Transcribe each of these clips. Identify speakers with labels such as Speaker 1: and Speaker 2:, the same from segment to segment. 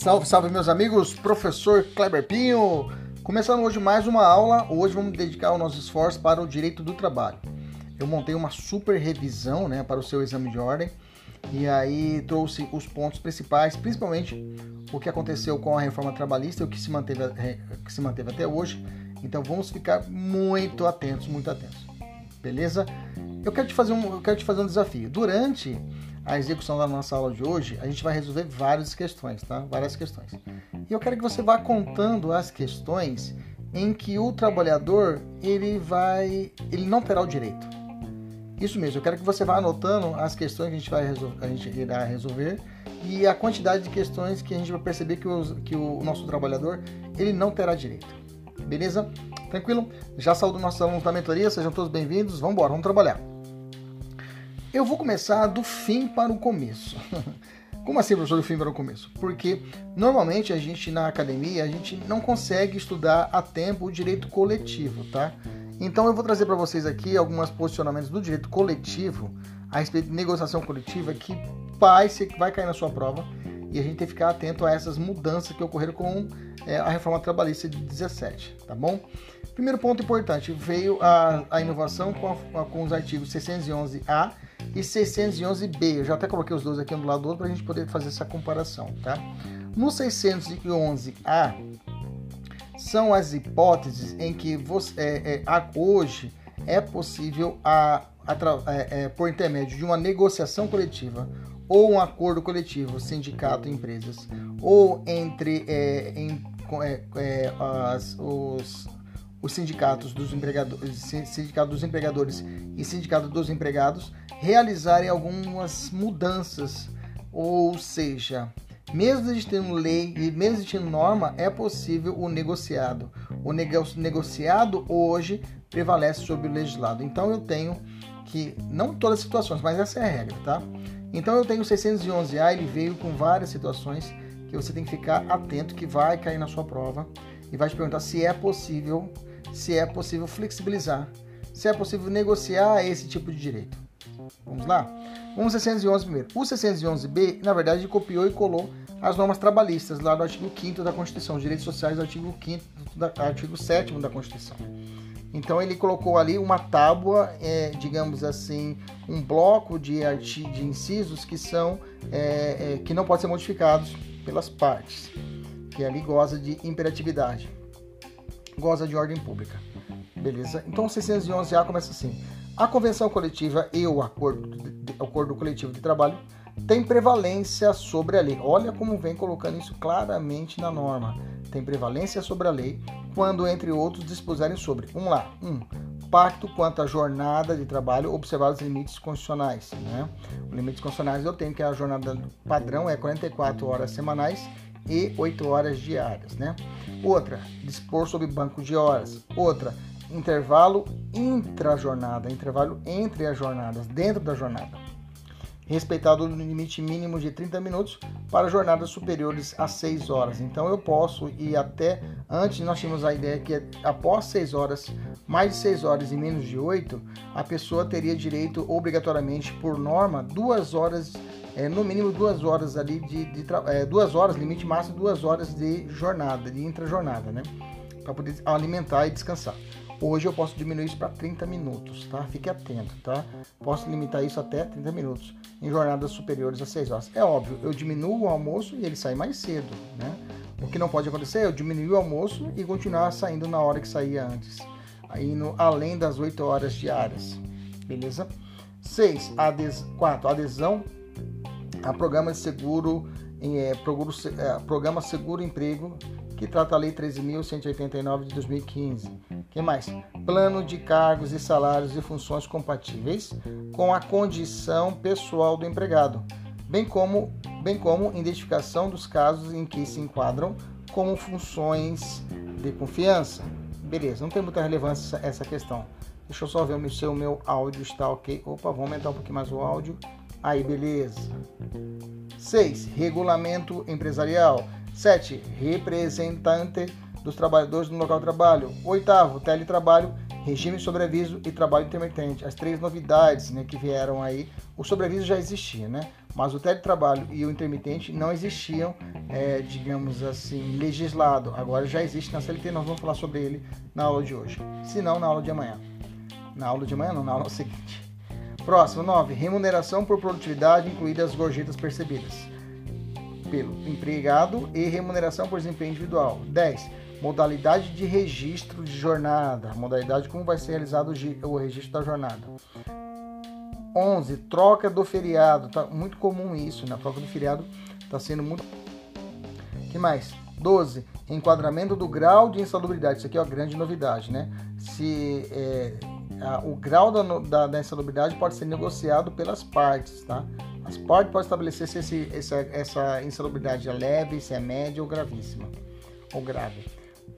Speaker 1: Salve, salve meus amigos, professor Kleber Pinho. Começando hoje mais uma aula, hoje vamos dedicar o nosso esforço para o direito do trabalho. Eu montei uma super revisão né, para o seu exame de ordem e aí trouxe os pontos principais, principalmente o que aconteceu com a reforma trabalhista e o que se manteve, que se manteve até hoje. Então vamos ficar muito atentos, muito atentos. Beleza? Eu quero te fazer um, eu quero te fazer um desafio. Durante a execução da nossa aula de hoje, a gente vai resolver várias questões, tá? Várias questões. E eu quero que você vá contando as questões em que o trabalhador ele vai, ele não terá o direito. Isso mesmo. Eu quero que você vá anotando as questões que a gente vai resolver, a gente irá resolver e a quantidade de questões que a gente vai perceber que, os, que o nosso trabalhador ele não terá direito. Beleza? Tranquilo? Já saúdo nossos alunos da mentoria, sejam todos bem-vindos. Vamos embora, vamos trabalhar. Eu vou começar do fim para o começo. Como assim, professor, do fim para o começo? Porque normalmente a gente na academia a gente não consegue estudar a tempo o direito coletivo, tá? Então eu vou trazer para vocês aqui alguns posicionamentos do direito coletivo a respeito de negociação coletiva que vai, vai cair na sua prova e a gente tem que ficar atento a essas mudanças que ocorreram com é, a reforma trabalhista de 17, tá bom? Primeiro ponto importante, veio a, a inovação com, a, com os artigos 611A e 611B. Eu já até coloquei os dois aqui um do lado do outro para a gente poder fazer essa comparação, tá? No 611A são as hipóteses em que você, é, é, hoje é possível, a, a, é, é, por intermédio de uma negociação coletiva ou um acordo coletivo, sindicato empresas, ou entre é, em, é, as, os os sindicatos dos empregadores, sindicato dos empregadores e sindicato dos empregados realizarem algumas mudanças, ou seja, mesmo existindo lei e mesmo existindo norma, é possível o negociado. O negociado hoje prevalece sobre o legislado. Então eu tenho que, não todas as situações, mas essa é a regra, tá? Então eu tenho o 611A, ele veio com várias situações que você tem que ficar atento que vai cair na sua prova e vai te perguntar se é possível se é possível flexibilizar, se é possível negociar esse tipo de direito. Vamos lá? Vamos 611 primeiro. O 611B, na verdade, copiou e colou as normas trabalhistas lá do artigo 5 da Constituição, os direitos sociais do artigo 5 da artigo 7 da Constituição. Então ele colocou ali uma tábua, é, digamos assim, um bloco de, de incisos que são é, é, que não podem ser modificados pelas partes, que ali goza de imperatividade goza de ordem pública. Beleza? Então o 611A começa assim. A convenção coletiva e o acordo, de, acordo coletivo de trabalho tem prevalência sobre a lei. Olha como vem colocando isso claramente na norma. Tem prevalência sobre a lei quando, entre outros, dispuserem sobre. Vamos lá. Um, pacto quanto à jornada de trabalho, observar os limites constitucionais. Né? Os limites constitucionais eu tenho que a jornada padrão é 44 horas semanais e 8 horas diárias, né? Outra, dispor sobre banco de horas. Outra, intervalo intra-jornada, intervalo entre as jornadas, dentro da jornada. Respeitado o limite mínimo de 30 minutos para jornadas superiores a 6 horas. Então eu posso ir até, antes nós tínhamos a ideia que após 6 horas, mais de 6 horas e menos de 8, a pessoa teria direito obrigatoriamente por norma 2 horas é, no mínimo duas horas ali de, de é, duas horas, limite máximo duas horas de jornada, de intrajornada, né? Para poder alimentar e descansar. Hoje eu posso diminuir isso para 30 minutos, tá? Fique atento, tá? Posso limitar isso até 30 minutos em jornadas superiores a 6 horas. É óbvio, eu diminuo o almoço e ele sai mais cedo, né? O que não pode acontecer é eu diminuir o almoço e continuar saindo na hora que saía antes, no, além das 8 horas diárias, beleza? 6. Ades, 4. Adesão a programa de seguro, é, programa, programa Seguro Emprego, que trata a Lei 13.189 de 2015. que mais? Plano de cargos e salários e funções compatíveis com a condição pessoal do empregado, bem como, bem como identificação dos casos em que se enquadram como funções de confiança. Beleza, não tem muita relevância essa questão. Deixa eu só ver se o meu áudio está ok. Opa, vou aumentar um pouquinho mais o áudio. Aí, beleza. 6. Regulamento empresarial. 7. Representante dos trabalhadores no local de trabalho. Oitavo, teletrabalho, regime de sobreaviso e trabalho intermitente. As três novidades né, que vieram aí. O sobreaviso já existia, né? Mas o teletrabalho e o intermitente não existiam, é, digamos assim, legislado. Agora já existe na CLT, nós vamos falar sobre ele na aula de hoje. Se não, na aula de amanhã. Na aula de manhã, não, na aula seguinte. Próximo, 9. Remuneração por produtividade, incluídas as gorjetas percebidas pelo empregado e remuneração por desempenho individual. 10. Modalidade de registro de jornada. Modalidade como vai ser realizado o registro da jornada. 11. Troca do feriado. Tá muito comum isso, né? A troca do feriado está sendo muito. que mais? 12. Enquadramento do grau de insalubridade. Isso aqui é uma grande novidade, né? Se é, o grau da, da, da, insalubridade pode ser negociado pelas partes, tá? Partes podem estabelecer se esse, essa, essa insalubridade é leve, se é média ou gravíssima, ou grave.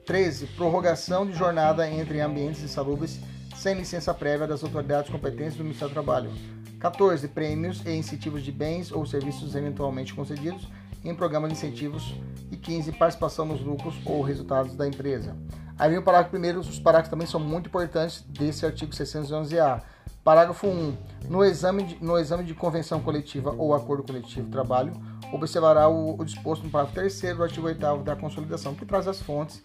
Speaker 1: 13. Prorrogação de jornada entre ambientes insalubres sem licença prévia das autoridades competentes do Ministério do Trabalho. 14. Prêmios e incentivos de bens ou serviços eventualmente concedidos em programa de incentivos. E 15. Participação nos lucros ou resultados da empresa. Aí vem o parágrafo primeiro, os parágrafos também são muito importantes desse artigo 611-A. Parágrafo 1. No exame, de, no exame de convenção coletiva ou acordo coletivo de trabalho, observará o, o disposto no parágrafo 3 do artigo 8 da consolidação, que traz as fontes,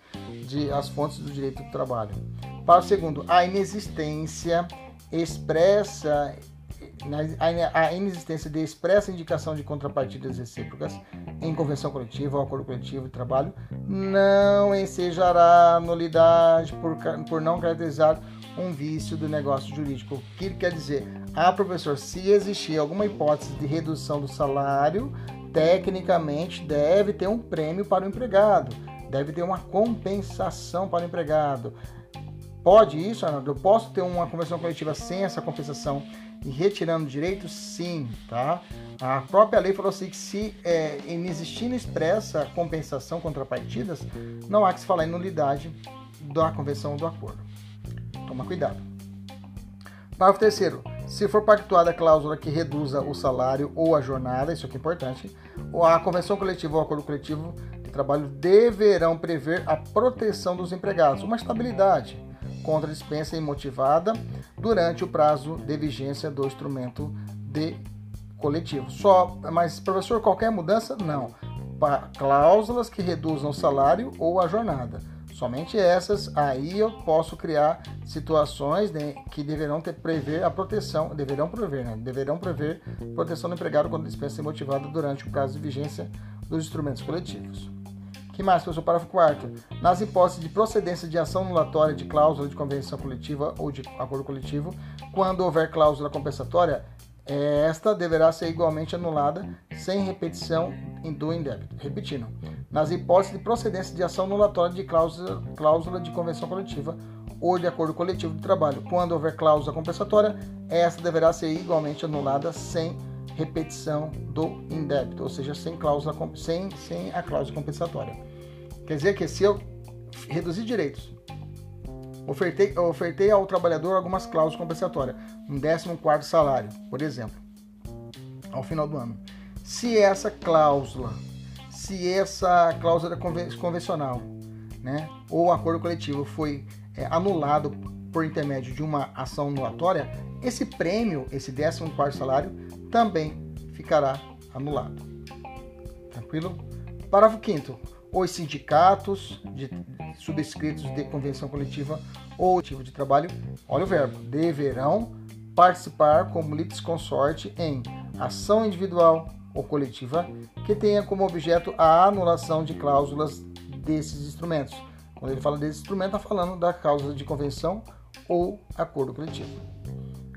Speaker 1: de, as fontes do direito do trabalho. Parágrafo 2. A inexistência expressa a inexistência de expressa indicação de contrapartidas recíprocas em convenção coletiva ou acordo coletivo de trabalho não ensejará nulidade por, por não caracterizar um vício do negócio jurídico. O que quer dizer? Ah, professor, se existir alguma hipótese de redução do salário, tecnicamente deve ter um prêmio para o empregado, deve ter uma compensação para o empregado. Pode isso, Arnaldo? Eu posso ter uma convenção coletiva sem essa compensação e retirando direitos? Sim, tá? A própria lei falou assim que se é, inexistindo expressa compensação contrapartidas, não há que se falar em nulidade da convenção do acordo. Toma cuidado. Parágrafo terceiro. Se for pactuada a cláusula que reduza o salário ou a jornada, isso aqui é importante, a convenção coletiva ou acordo coletivo de trabalho deverão prever a proteção dos empregados, uma estabilidade contra dispensa imotivada durante o prazo de vigência do instrumento de coletivo. Só, mas professor, qualquer mudança? Não. Para cláusulas que reduzam o salário ou a jornada. Somente essas, aí eu posso criar situações né, que deverão ter, prever a proteção, deverão prever, né, deverão prever proteção do empregado quando dispensa imotivada durante o prazo de vigência dos instrumentos coletivos que mais, professor? Parágrafo 4 Nas hipóteses de procedência de ação anulatória de cláusula de convenção coletiva ou de acordo coletivo, quando houver cláusula compensatória, esta deverá ser igualmente anulada sem repetição do indébito. Repetindo, nas hipóteses de procedência de ação anulatória de cláusula, cláusula de convenção coletiva ou de acordo coletivo de trabalho, quando houver cláusula compensatória, esta deverá ser igualmente anulada sem repetição do indébito, ou seja, sem cláusula sem, sem a cláusula compensatória. Quer dizer que se eu reduzir direitos, ofertei, ofertei ao trabalhador algumas cláusulas compensatórias, um décimo quarto salário, por exemplo, ao final do ano. Se essa cláusula, se essa cláusula convencional, né, ou acordo coletivo foi é, anulado por intermédio de uma ação anulatória, esse prêmio, esse décimo quarto salário, também ficará anulado. Tranquilo? Parágrafo 5 os sindicatos de subscritos de convenção coletiva ou tipo de trabalho, olha o verbo, deverão participar como litisconsorte em ação individual ou coletiva que tenha como objeto a anulação de cláusulas desses instrumentos. Quando ele fala desse instrumento, está falando da causa de convenção ou acordo coletivo.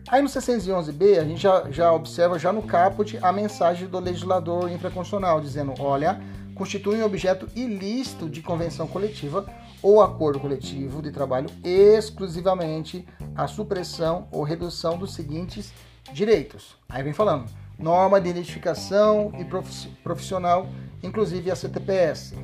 Speaker 1: Aí no 611b, a gente já, já observa já no caput a mensagem do legislador infraconstitucional, dizendo, olha, constitui um objeto ilícito de convenção coletiva ou acordo coletivo de trabalho exclusivamente a supressão ou redução dos seguintes direitos. Aí vem falando, norma de identificação e profissional, inclusive a CTPS.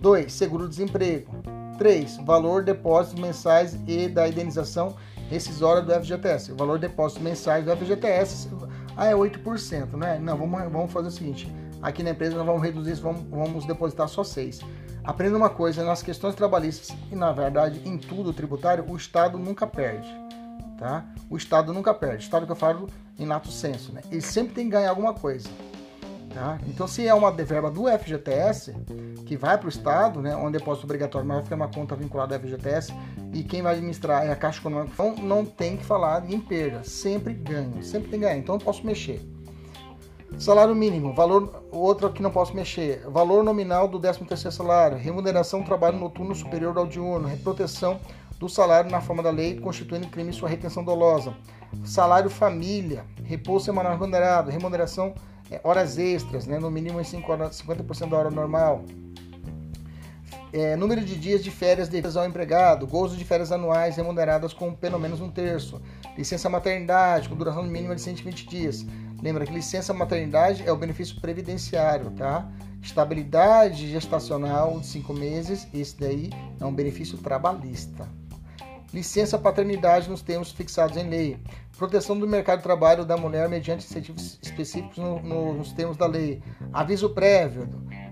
Speaker 1: 2. Seguro-desemprego. 3. Valor depósitos mensais e da indenização rescisória do FGTS. O valor de depósitos mensais do FGTS ah, é 8%, né? Não, vamos, vamos fazer o seguinte. Aqui na empresa nós vamos reduzir isso, vamos, vamos depositar só 6. Aprenda uma coisa, nas questões trabalhistas e na verdade em tudo tributário, o Estado nunca perde. Tá? O Estado nunca perde. O Estado que eu falo em lato senso, né? Ele sempre tem que ganhar alguma coisa. Tá? Então, se é uma verba do FGTS, que vai para o Estado, né, onde depósito obrigatório, mas vai ficar uma conta vinculada ao FGTS, e quem vai administrar é a Caixa Econômica, então não tem que falar em perda, sempre ganha, sempre tem ganho, então eu posso mexer. Salário mínimo, valor, outro que não posso mexer, valor nominal do 13º salário, remuneração do trabalho noturno superior ao diurno, proteção do salário na forma da lei, constituindo crime sua retenção dolosa, salário família, repouso semanal remunerado, remuneração é, horas extras, né, no mínimo em 5 horas, 50% da hora normal. É, número de dias de férias devidas ao empregado, gozo de férias anuais remuneradas com pelo menos um terço, licença maternidade com duração mínima de 120 dias. Lembra que licença maternidade é o benefício previdenciário, tá? Estabilidade gestacional de 5 meses, esse daí é um benefício trabalhista. Licença paternidade nos termos fixados em lei proteção do mercado de trabalho da mulher mediante incentivos específicos no, no, nos termos da lei, aviso prévio,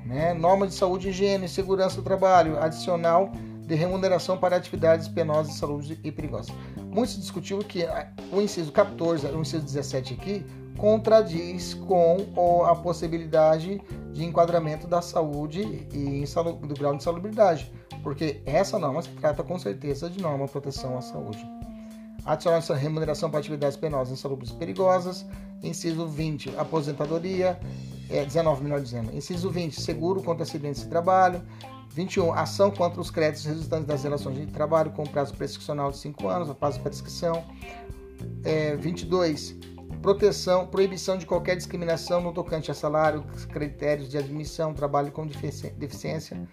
Speaker 1: né, norma de saúde, higiene e segurança do trabalho, adicional de remuneração para atividades penosas, saúde e perigosas. Muito se discutiu que o inciso 14, o inciso 17 aqui, contradiz com a possibilidade de enquadramento da saúde e do grau de salubridade, porque essa norma se trata com certeza de norma de proteção à saúde. Adicionar essa remuneração para atividades penosas, insalubres e perigosas. Inciso 20, aposentadoria. É, 19, melhor dizendo. Inciso 20, seguro contra acidentes de trabalho. 21, ação contra os créditos resultantes das relações de trabalho com prazo prescricional de 5 anos, a prazo de prescrição. É, 22, proteção, proibição de qualquer discriminação no tocante a salário, critérios de admissão, trabalho com deficiência.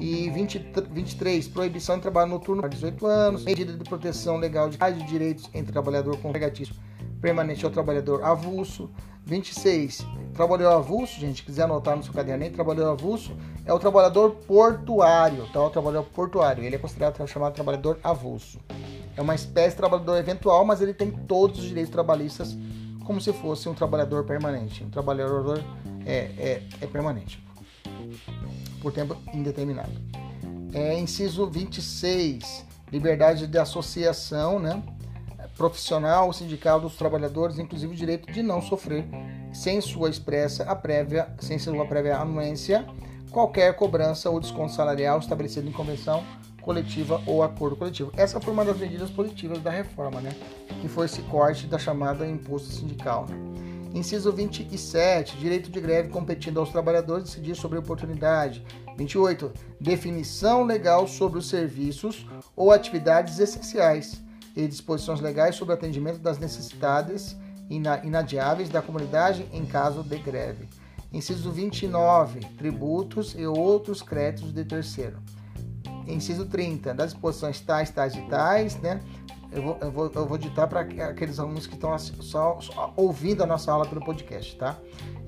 Speaker 1: E 20, 23, proibição de trabalho noturno para 18 anos, medida de proteção legal de direitos entre trabalhador com empregatício permanente ou trabalhador avulso. 26, trabalhador avulso, gente, quiser anotar no seu caderno, trabalhador avulso é o trabalhador portuário, tá? O trabalhador portuário, ele é considerado chamado trabalhador avulso. É uma espécie de trabalhador eventual, mas ele tem todos os direitos trabalhistas como se fosse um trabalhador permanente. Um trabalhador é, é, é permanente por tempo indeterminado. É, inciso 26, liberdade de associação né, profissional, sindical dos trabalhadores, inclusive o direito de não sofrer, sem sua expressa a prévia, sem sua prévia anuência, qualquer cobrança ou desconto salarial estabelecido em convenção coletiva ou acordo coletivo. Essa foi uma das medidas positivas da reforma, né? Que foi esse corte da chamada imposto sindical. Inciso 27, direito de greve competindo aos trabalhadores decidir sobre oportunidade. 28, definição legal sobre os serviços ou atividades essenciais e disposições legais sobre atendimento das necessidades inadiáveis da comunidade em caso de greve. Inciso 29, tributos e outros créditos de terceiro. Inciso 30, das disposições tais, tais e tais, né? eu vou, eu vou, eu vou ditar para aqueles alunos que estão só, só, ouvindo a nossa aula pelo podcast, tá?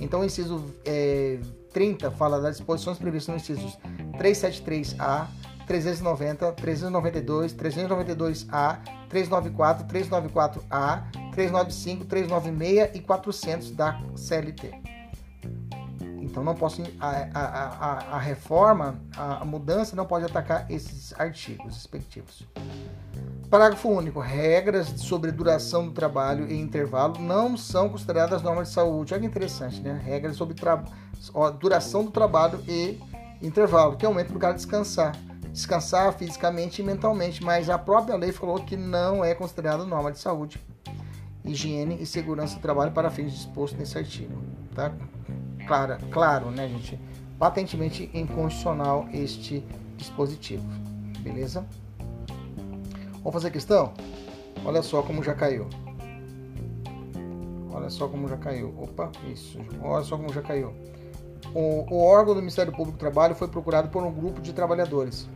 Speaker 1: Então, o inciso é, 30 fala das disposições previstas nos incisos 373A, 390, 392, 392A, 394, 394A, 395, 396 e 400 da CLT. Então não posso a, a, a, a reforma, a mudança não pode atacar esses artigos respectivos. Parágrafo único. Regras sobre duração do trabalho e intervalo não são consideradas normas de saúde. Olha que interessante, né? Regras sobre duração do trabalho e intervalo, que para o cara descansar. descansar fisicamente e mentalmente, mas a própria lei falou que não é considerado norma de saúde, higiene e segurança do trabalho para fins dispostos nesse artigo. Tá? Claro, claro, né, gente? Patentemente inconstitucional este dispositivo. Beleza? Vamos fazer questão? Olha só como já caiu. Olha só como já caiu. Opa, isso. Olha só como já caiu. O, o órgão do Ministério Público do Trabalho foi procurado por um grupo de trabalhadores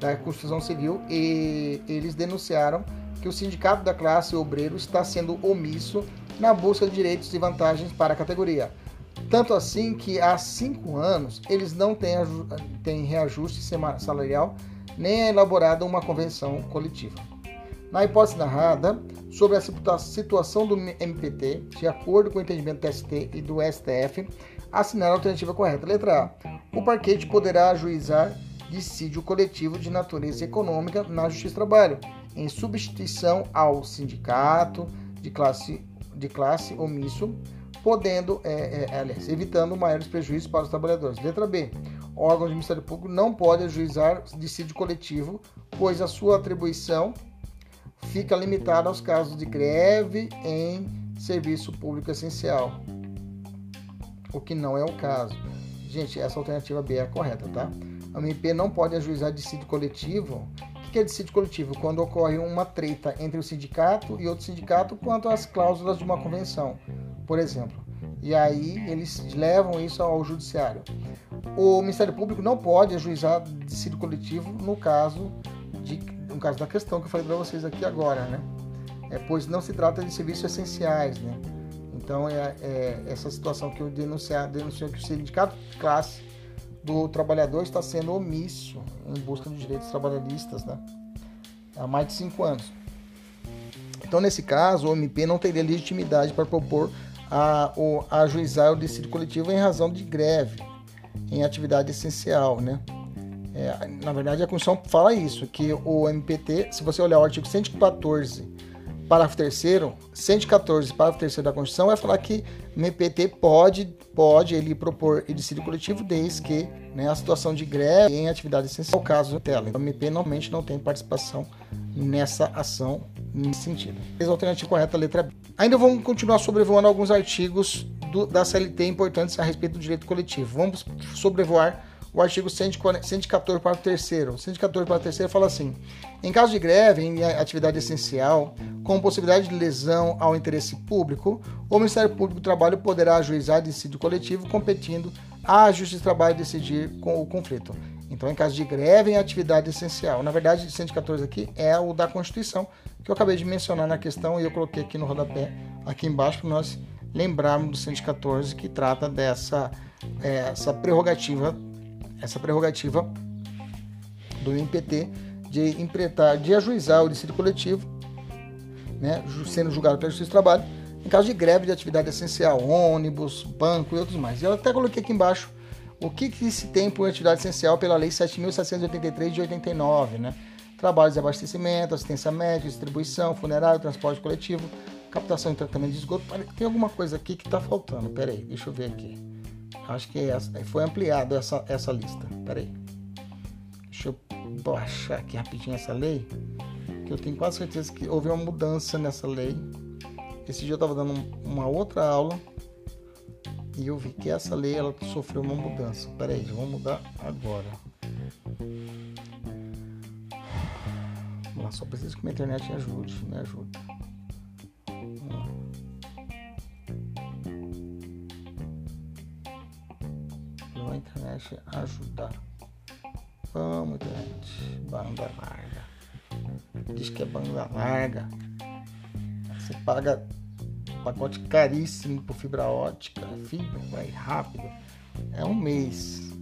Speaker 1: da construção civil e eles denunciaram que o sindicato da classe obreiro está sendo omisso na busca de direitos e vantagens para a categoria. Tanto assim que há cinco anos eles não têm, têm reajuste salarial nem elaborado uma convenção coletiva. Na hipótese narrada, sobre a situação do MPT, de acordo com o entendimento do ST e do STF, assinar a alternativa correta. Letra A. O parquete poderá ajuizar dissídio coletivo de natureza econômica na Justiça do Trabalho, em substituição ao sindicato de classe, de classe omisso, podendo, é, é, aliás, evitando maiores prejuízos para os trabalhadores. Letra B. Órgão de Ministério Público não pode ajuizar dissídio coletivo, pois a sua atribuição fica limitada aos casos de greve em serviço público essencial, o que não é o caso. Gente, essa alternativa B é a correta, tá? A MP não pode ajuizar dissídio coletivo. O que é dissídio coletivo? Quando ocorre uma treta entre o sindicato e outro sindicato quanto às cláusulas de uma convenção, por exemplo. E aí eles levam isso ao judiciário. O Ministério Público não pode ajuizar dissídio coletivo no caso de, no caso da questão que eu falei para vocês aqui agora, né? É, pois não se trata de serviços essenciais, né? Então é, é essa situação que eu denunciar, denunciou que o sindicato de classe do trabalhador está sendo omisso em busca dos direitos trabalhistas, né? Há mais de cinco anos. Então, nesse caso, o MP não teria legitimidade para propor a, a ajuizar o decídio coletivo em razão de greve em atividade essencial, né? É, na verdade, a Constituição fala isso, que o MPT, se você olhar o artigo 114, parágrafo 3 114, parágrafo 3 da Constituição, vai falar que o MPT pode, pode ele propor edicídio coletivo desde que né, a situação de greve em atividade essencial, o caso dela. Então, o MP normalmente não tem participação nessa ação nesse sentido. Alternativa correta, letra B. Ainda vamos continuar sobrevoando alguns artigos do, da CLT importantes a respeito do direito coletivo. Vamos sobrevoar o artigo 114, parágrafo 3 O 114, parágrafo 3 fala assim: em caso de greve em atividade essencial, com possibilidade de lesão ao interesse público, o Ministério Público do Trabalho poderá ajuizar decídio coletivo competindo à Justiça do Trabalho decidir com o conflito. Então, em caso de greve em atividade essencial. Na verdade, o 114 aqui é o da Constituição, que eu acabei de mencionar na questão e eu coloquei aqui no rodapé, aqui embaixo, para nós lembrarmos do 114, que trata dessa é, essa prerrogativa, essa prerrogativa do MPT de empretar, de ajuizar o decídio coletivo, né, sendo julgado pela Justiça do Trabalho, em caso de greve de atividade essencial, ônibus, banco e outros mais. Eu até coloquei aqui embaixo o que, que se tem por atividade essencial pela Lei 7.783 de 89, né? Trabalhos de abastecimento, assistência médica, distribuição, funerário, transporte coletivo, captação e tratamento de esgoto. Tem alguma coisa aqui que está faltando. Pera aí, deixa eu ver aqui. Acho que essa, foi ampliado essa, essa lista. Pera aí. Deixa eu baixar aqui rapidinho essa lei. Que eu tenho quase certeza que houve uma mudança nessa lei. Esse dia eu estava dando uma outra aula e eu vi que essa lei ela sofreu uma mudança. Pera aí, vamos mudar agora. Vamos lá, só preciso que minha internet me ajude, me ajuda. A internet ajudar. Vamos, internet. Banda larga. Diz que é banda larga. Você paga pacote caríssimo por fibra ótica, fibra, vai rápido. É um mês.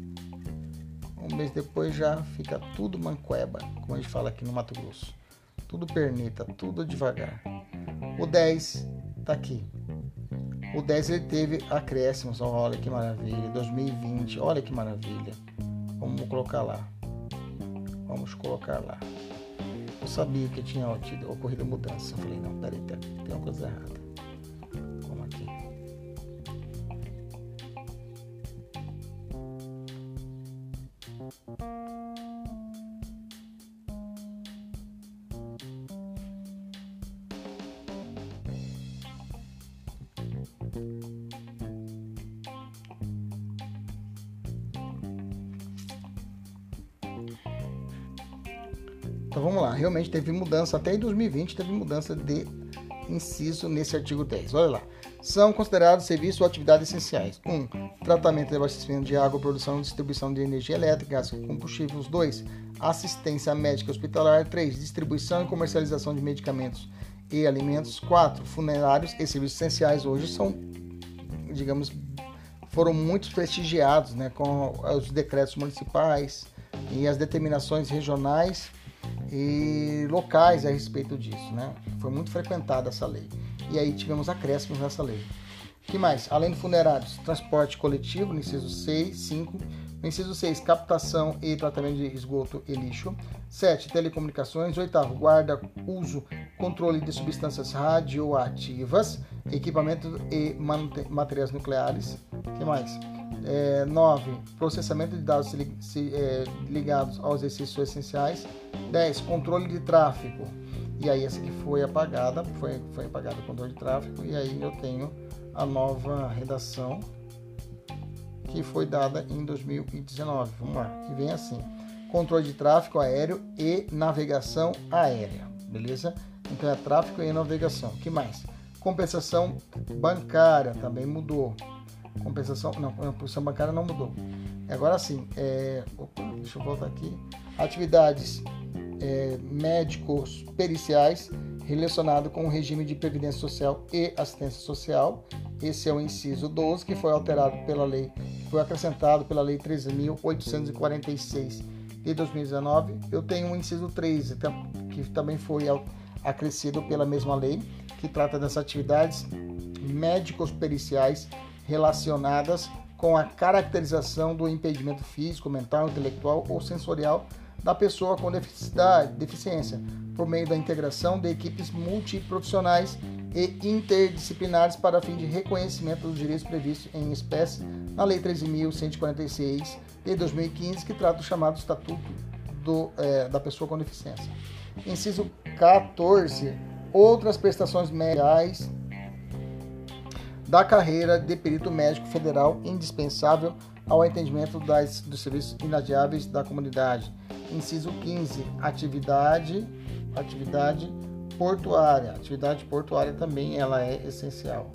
Speaker 1: Um mês depois já fica tudo manqueba, como a gente fala aqui no Mato Grosso. Tudo perneta, tudo devagar. O 10 tá aqui. O 10 ele teve acréscimos, olha que maravilha. 2020, olha que maravilha. Vamos colocar lá. Vamos colocar lá. Eu sabia que tinha ocorrido mudança. Eu falei, não, peraí, tem uma coisa errada aqui. Então vamos lá, realmente teve mudança, até em 2020 teve mudança de inciso nesse artigo 10. Olha lá. São considerados serviços ou atividades essenciais. 1. Um, tratamento e abastecimento de água, produção e distribuição de energia elétrica, gás combustíveis. 2. Assistência médica hospitalar. 3. Distribuição e comercialização de medicamentos e alimentos. 4. Funerários e serviços essenciais. Hoje são, digamos, foram muito prestigiados né, com os decretos municipais e as determinações regionais e locais a respeito disso, né? Foi muito frequentada essa lei. E aí tivemos acréscimos nessa lei. que mais? Além de funerários, transporte coletivo, no inciso 6, 5. No inciso 6, captação e tratamento de esgoto e lixo. 7, telecomunicações. 8, guarda, uso, controle de substâncias radioativas, equipamentos e materiais nucleares. que mais? É, 9. Processamento de dados é, ligados aos exercícios essenciais. 10. Controle de tráfego. E aí essa que foi apagada, foi, foi apagada controle de tráfego. E aí eu tenho a nova redação que foi dada em 2019. Vamos lá, que vem assim. Controle de tráfego aéreo e navegação aérea. Beleza? Então é tráfego e navegação. que mais? Compensação bancária também mudou. Compensação, não, compensação bancária não mudou. Agora sim, é, opa, deixa eu voltar aqui. Atividades é, médicos periciais relacionado com o regime de previdência social e assistência social. Esse é o inciso 12 que foi alterado pela lei, foi acrescentado pela lei 13.846 de 2019. Eu tenho o inciso 13 que também foi acrescido pela mesma lei, que trata das atividades médicos periciais relacionadas com a caracterização do impedimento físico, mental, intelectual ou sensorial da pessoa com deficiência, por meio da integração de equipes multiprofissionais e interdisciplinares para fim de reconhecimento dos direitos previstos em espécie na Lei 13.146 de 2015, que trata o chamado Estatuto do, é, da Pessoa com Deficiência. Inciso 14. Outras prestações médicas da carreira de perito médico federal indispensável ao atendimento das, dos serviços inadiáveis da comunidade. Inciso 15, atividade, atividade portuária. Atividade portuária também ela é essencial.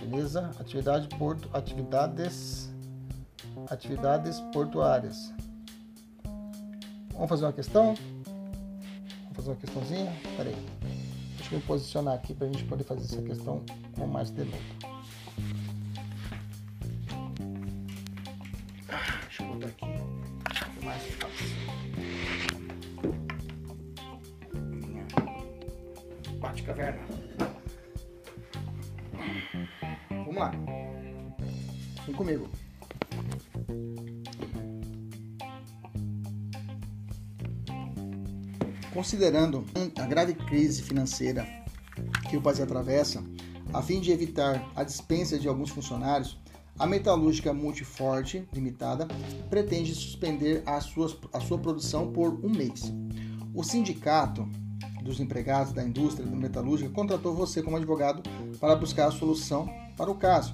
Speaker 1: Beleza? Atividade porto, atividades atividades portuárias. Vamos fazer uma questão? Vamos fazer uma questãozinha? Peraí. Deixa eu me posicionar aqui para a gente poder fazer essa questão com mais delongo. caverna. Vamos lá. Vem comigo. Considerando a grave crise financeira que o país atravessa, a fim de evitar a dispensa de alguns funcionários, a Metalúrgica Multiforte Limitada pretende suspender a sua, a sua produção por um mês. O sindicato dos empregados da indústria metalúrgica contratou você como advogado para buscar a solução para o caso.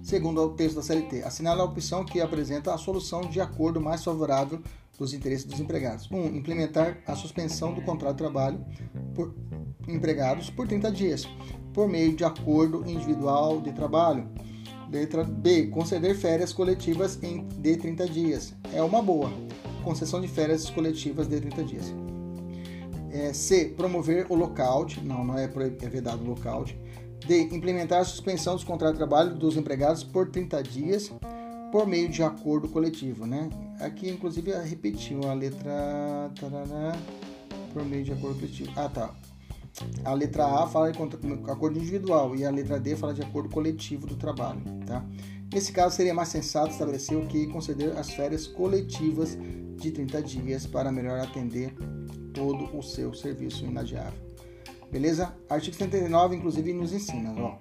Speaker 1: Segundo o texto da CLT, assinala a opção que apresenta a solução de acordo mais favorável dos interesses dos empregados. 1. Um, implementar a suspensão do contrato de trabalho por empregados por 30 dias, por meio de acordo individual de trabalho. Letra B. Conceder férias coletivas em de 30 dias. É uma boa. Concessão de férias coletivas de 30 dias. É, C. Promover o lockout. Não, não é, é vedado o lockout. D. Implementar a suspensão dos contratos de trabalho dos empregados por 30 dias por meio de acordo coletivo, né? Aqui, inclusive, repetiu a letra... Tarará, por meio de acordo coletivo. Ah, tá. A letra A fala de acordo individual e a letra D fala de acordo coletivo do trabalho, tá? Nesse caso, seria mais sensato estabelecer o que conceder as férias coletivas de 30 dias para melhor atender todo o seu serviço inadiável. Beleza? Artigo 79, inclusive, nos ensina, ó.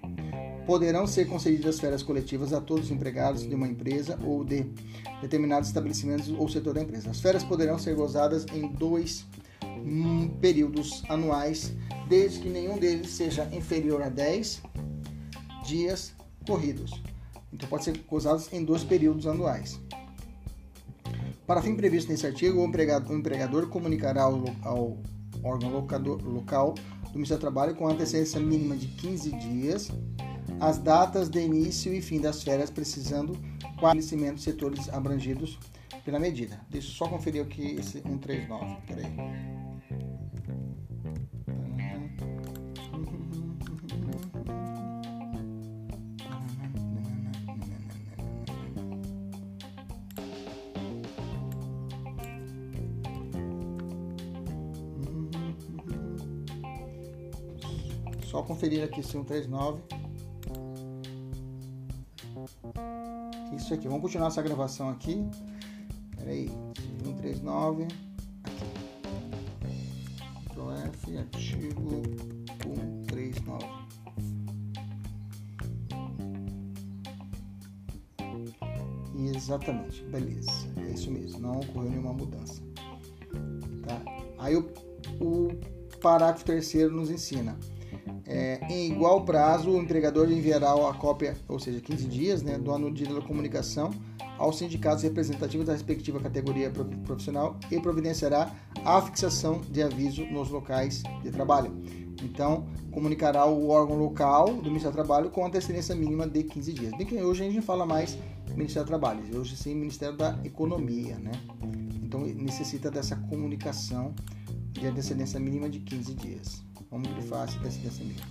Speaker 1: Poderão ser concedidas férias coletivas a todos os empregados de uma empresa ou de determinados estabelecimentos ou setor da empresa. As férias poderão ser gozadas em dois hum, períodos anuais, desde que nenhum deles seja inferior a 10 dias corridos. Então, pode ser gozados em dois períodos anuais. Para fim previsto nesse artigo, o empregador, o empregador comunicará ao, ao órgão locador, local do Ministério do Trabalho com antecedência mínima de 15 dias as datas de início e fim das férias, precisando conhecimento de setores abrangidos pela medida. Deixa eu só conferir aqui esse 139. Peraí. Só conferir aqui esse 139. Isso aqui. Vamos continuar essa gravação aqui. Peraí. 139. Aqui. Ctrl F, artigo 139. Exatamente, beleza. É isso mesmo, não ocorreu nenhuma mudança. Tá? Aí o, o parágrafo terceiro nos ensina é, em igual prazo, o empregador enviará a cópia, ou seja, 15 dias, né, do anúncio de comunicação aos sindicatos representativos da respectiva categoria profissional e providenciará a fixação de aviso nos locais de trabalho. Então, comunicará o órgão local do Ministério do Trabalho com antecedência mínima de 15 dias. Bem que hoje a gente fala mais Ministério do Trabalho, hoje sim Ministério da Economia, né? Então, necessita dessa comunicação de antecedência mínima de 15 dias. Vamos grifar essa antecedência mínima.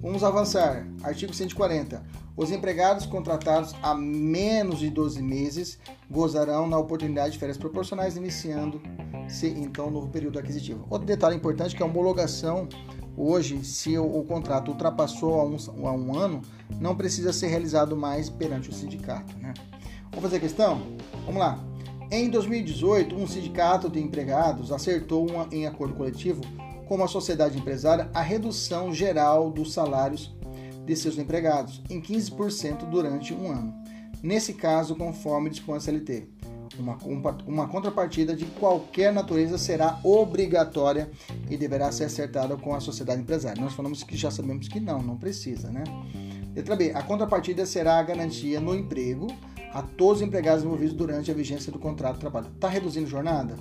Speaker 1: Vamos avançar. Artigo 140. Os empregados contratados há menos de 12 meses gozarão na oportunidade de férias proporcionais, iniciando-se então o novo período aquisitivo. Outro detalhe importante é que a homologação, hoje, se o, o contrato ultrapassou a um, a um, ano, não precisa ser realizado mais perante o sindicato. Né? Vamos fazer a questão? Vamos lá. Em 2018, um sindicato de empregados acertou uma, em acordo coletivo como a sociedade empresária, a redução geral dos salários de seus empregados em 15% durante um ano. Nesse caso, conforme dispõe a CLT, uma, uma contrapartida de qualquer natureza será obrigatória e deverá ser acertada com a sociedade empresária. Nós falamos que já sabemos que não, não precisa, né? Letra B. A contrapartida será a garantia no emprego a todos os empregados envolvidos durante a vigência do contrato de trabalho. Está reduzindo jornada?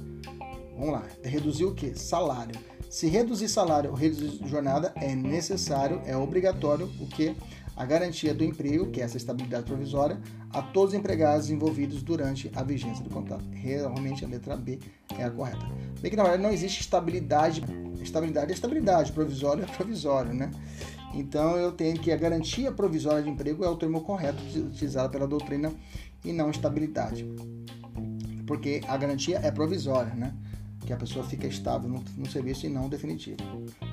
Speaker 1: Vamos lá. Reduzir o quê? Salário. Se reduzir salário ou reduzir jornada é necessário, é obrigatório, o que a garantia do emprego, que é essa estabilidade provisória, a todos os empregados envolvidos durante a vigência do contrato. Realmente a letra B é a correta. Bem que na verdade não existe estabilidade, estabilidade é estabilidade, provisório é provisório, né? Então eu tenho que a garantia provisória de emprego é o termo correto utilizado pela doutrina e não estabilidade. Porque a garantia é provisória, né? Que a pessoa fica estável no, no serviço e não definitivo.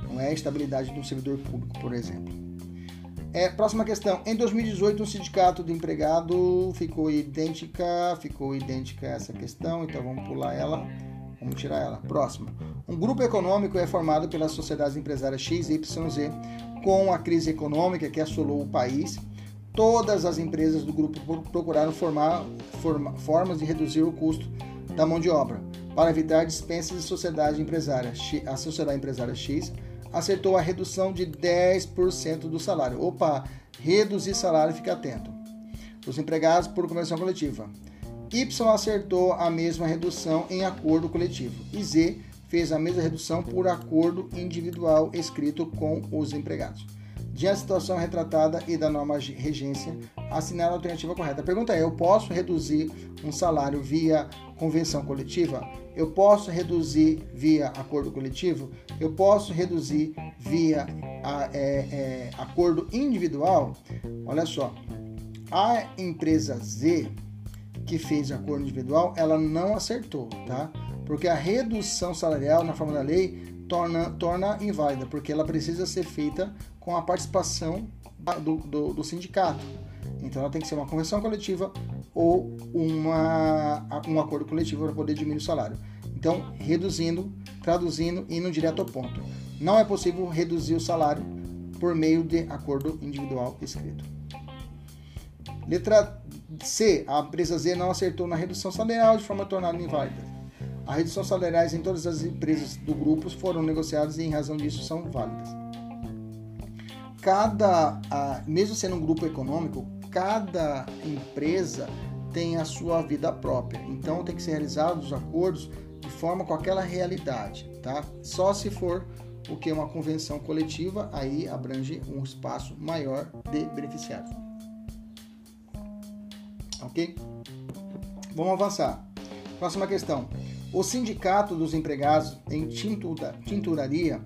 Speaker 1: Não é a estabilidade do servidor público, por exemplo. É, próxima questão. Em 2018, um sindicato de empregado ficou idêntica, ficou idêntica essa questão, então vamos pular ela, vamos tirar ela. Próxima. Um grupo econômico é formado pelas sociedades empresárias X, Y. Com a crise econômica que assolou o país, todas as empresas do grupo procuraram formar forma, formas de reduzir o custo da mão de obra para evitar dispensas de sociedade empresária. A sociedade empresária X acertou a redução de 10% do salário. Opa, reduzir salário, fica atento. Os empregados por convenção coletiva. Y acertou a mesma redução em acordo coletivo. E Z fez a mesma redução por acordo individual escrito com os empregados. Diante da situação retratada e da norma regência, assinar a alternativa correta. A pergunta é: eu posso reduzir um salário via convenção coletiva? Eu posso reduzir via acordo coletivo? Eu posso reduzir via a, é, é, acordo individual? Olha só, a empresa Z que fez acordo individual, ela não acertou, tá? Porque a redução salarial na forma da lei torna, torna inválida, porque ela precisa ser feita com a participação do, do, do sindicato. Então ela tem que ser uma convenção coletiva ou uma, um acordo coletivo para poder diminuir o salário. Então, reduzindo, traduzindo, indo direto ao ponto. Não é possível reduzir o salário por meio de acordo individual escrito. Letra C. A empresa Z não acertou na redução salarial de forma a torná-la inválida. As reduções salariais em todas as empresas do grupo foram negociadas e, em razão disso, são válidas. Cada, mesmo sendo um grupo econômico, cada empresa tem a sua vida própria. Então tem que ser realizados os acordos de forma com aquela realidade, tá? Só se for o que uma convenção coletiva aí abrange um espaço maior de beneficiários. OK? Vamos avançar. Próxima questão. O sindicato dos empregados em tintura, tinturaria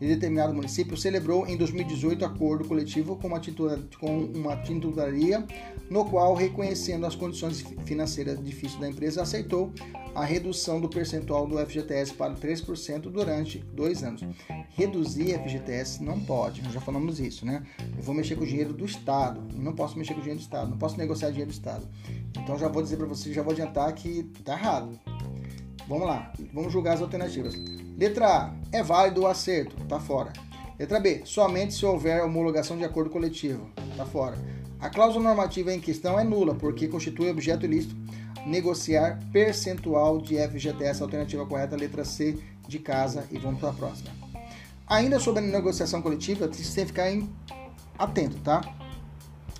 Speaker 1: de determinado município celebrou em 2018 acordo coletivo com uma, tintura, com uma tinturaria, no qual, reconhecendo as condições financeiras difíceis da empresa, aceitou a redução do percentual do FGTS para 3% durante dois anos. Reduzir FGTS não pode, já falamos isso, né? Eu vou mexer com o dinheiro do Estado, não posso mexer com o dinheiro do Estado, não posso negociar dinheiro do Estado. Então já vou dizer para vocês, já vou adiantar que tá errado. Vamos lá, vamos julgar as alternativas. Letra A, é válido o acerto, tá fora. Letra B, somente se houver homologação de acordo coletivo, tá fora. A cláusula normativa em questão é nula, porque constitui objeto ilícito negociar percentual de FGTS, alternativa correta, letra C de casa, e vamos para a próxima. Ainda sobre a negociação coletiva, você tem que ficar atento, tá?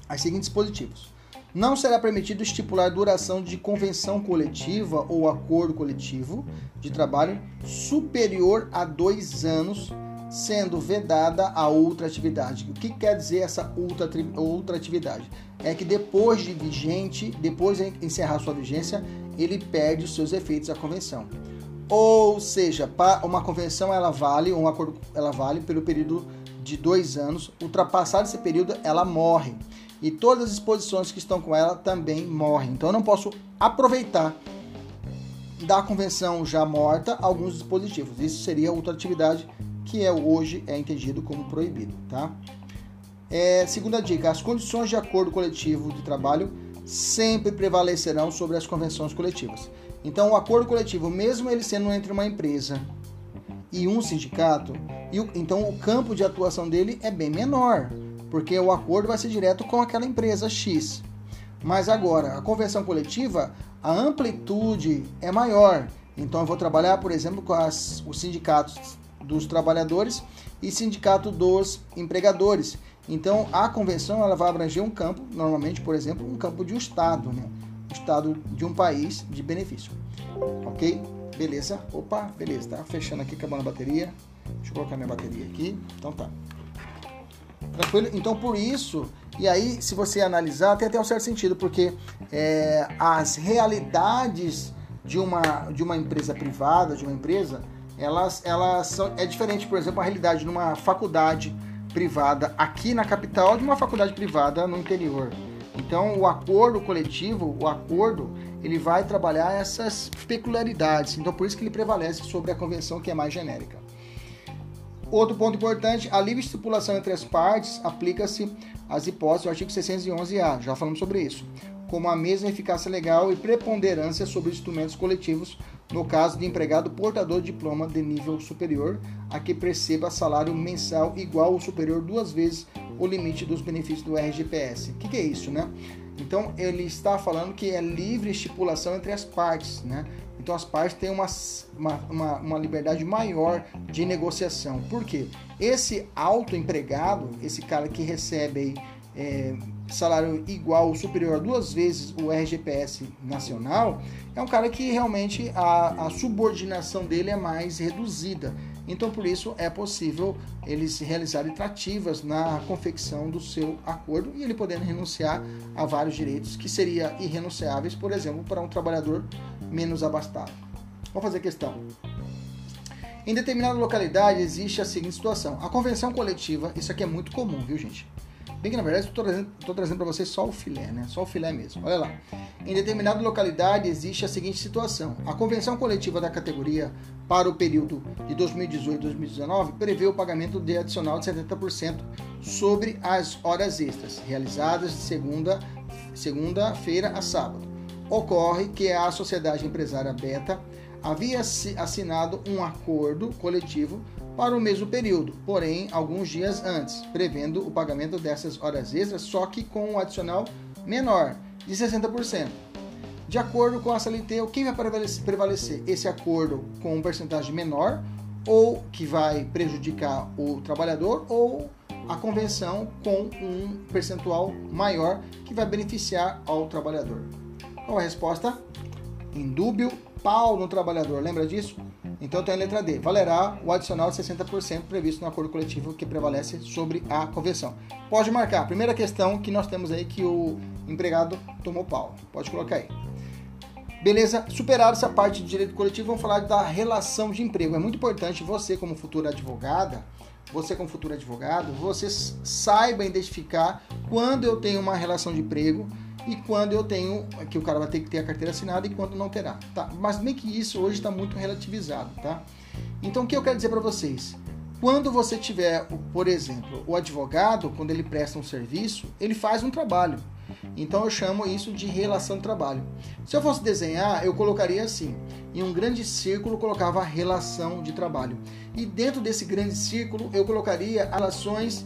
Speaker 1: As seguintes dispositivos. Não será permitido estipular duração de convenção coletiva ou acordo coletivo de trabalho superior a dois anos, sendo vedada a outra atividade. O que quer dizer essa outra, outra atividade? É que depois de vigente, depois de encerrar sua vigência, ele perde os seus efeitos a convenção. Ou seja, uma convenção ela vale, um acordo ela vale pelo período de dois anos. Ultrapassado esse período, ela morre e todas as exposições que estão com ela também morrem. Então eu não posso aproveitar da convenção já morta alguns dispositivos. Isso seria outra atividade que é, hoje é entendido como proibido, tá? É, segunda dica, as condições de acordo coletivo de trabalho sempre prevalecerão sobre as convenções coletivas. Então, o acordo coletivo, mesmo ele sendo entre uma empresa e um sindicato, e o, então o campo de atuação dele é bem menor porque o acordo vai ser direto com aquela empresa X. Mas agora, a convenção coletiva, a amplitude é maior. Então eu vou trabalhar, por exemplo, com as, os sindicatos dos trabalhadores e sindicato dos empregadores. Então a convenção ela vai abranger um campo, normalmente, por exemplo, um campo de um estado, né? Estado de um país de benefício. Ok? Beleza? Opa, beleza, tá? Fechando aqui, acabando a bateria. Deixa eu colocar minha bateria aqui. Então tá. Tranquilo? Então, por isso, e aí, se você analisar, tem até um certo sentido, porque é, as realidades de uma, de uma empresa privada, de uma empresa, elas, elas são, é diferente, por exemplo, a realidade de uma faculdade privada aqui na capital de uma faculdade privada no interior. Então, o acordo coletivo, o acordo, ele vai trabalhar essas peculiaridades. Então, por isso que ele prevalece sobre a convenção que é mais genérica. Outro ponto importante, a livre estipulação entre as partes aplica-se às hipóteses do artigo 611-A, já falamos sobre isso, como a mesma eficácia legal e preponderância sobre instrumentos coletivos no caso de empregado portador de diploma de nível superior, a que perceba salário mensal igual ou superior duas vezes o limite dos benefícios do RGPS. O que, que é isso, né? Então ele está falando que é livre estipulação entre as partes, né? Então as partes têm uma, uma, uma, liberdade maior de negociação. Por quê? Esse autoempregado, esse cara que recebe aí, é, salário igual ou superior a duas vezes o RGPS nacional, é um cara que realmente a, a subordinação dele é mais reduzida. Então, por isso, é possível eles realizarem trativas na confecção do seu acordo e ele podendo renunciar a vários direitos que seriam irrenunciáveis, por exemplo, para um trabalhador menos abastado. Vamos fazer questão. Em determinada localidade existe a seguinte situação: a convenção coletiva, isso aqui é muito comum, viu, gente? Bem que na verdade estou trazendo, trazendo para vocês só o filé, né? Só o filé mesmo. Olha lá. Em determinada localidade existe a seguinte situação: a convenção coletiva da categoria para o período de 2018 2019 prevê o pagamento de adicional de 70% sobre as horas extras realizadas de segunda segunda-feira a sábado. Ocorre que a sociedade empresária Beta havia assinado um acordo coletivo para o mesmo período, porém alguns dias antes, prevendo o pagamento dessas horas extras, só que com um adicional menor, de 60%. De acordo com a CLT, que vai prevalecer? Esse acordo com um percentagem menor, ou que vai prejudicar o trabalhador, ou a convenção com um percentual maior que vai beneficiar ao trabalhador. Qual a resposta? Indúbio pau no trabalhador. Lembra disso? Então tem a letra D. Valerá o adicional de 60% previsto no acordo coletivo que prevalece sobre a convenção. Pode marcar. Primeira questão que nós temos aí que o empregado tomou pau. Pode colocar aí. Beleza? Superar essa parte de direito coletivo, vamos falar da relação de emprego. É muito importante você, como futura advogada, você como futuro advogado, você saiba identificar quando eu tenho uma relação de emprego e quando eu tenho que o cara vai ter que ter a carteira assinada e quando não terá, tá? Mas bem que isso hoje está muito relativizado, tá? Então o que eu quero dizer para vocês? Quando você tiver, por exemplo, o advogado, quando ele presta um serviço, ele faz um trabalho. Então eu chamo isso de relação de trabalho. Se eu fosse desenhar, eu colocaria assim: em um grande círculo colocava a relação de trabalho. E dentro desse grande círculo eu colocaria relações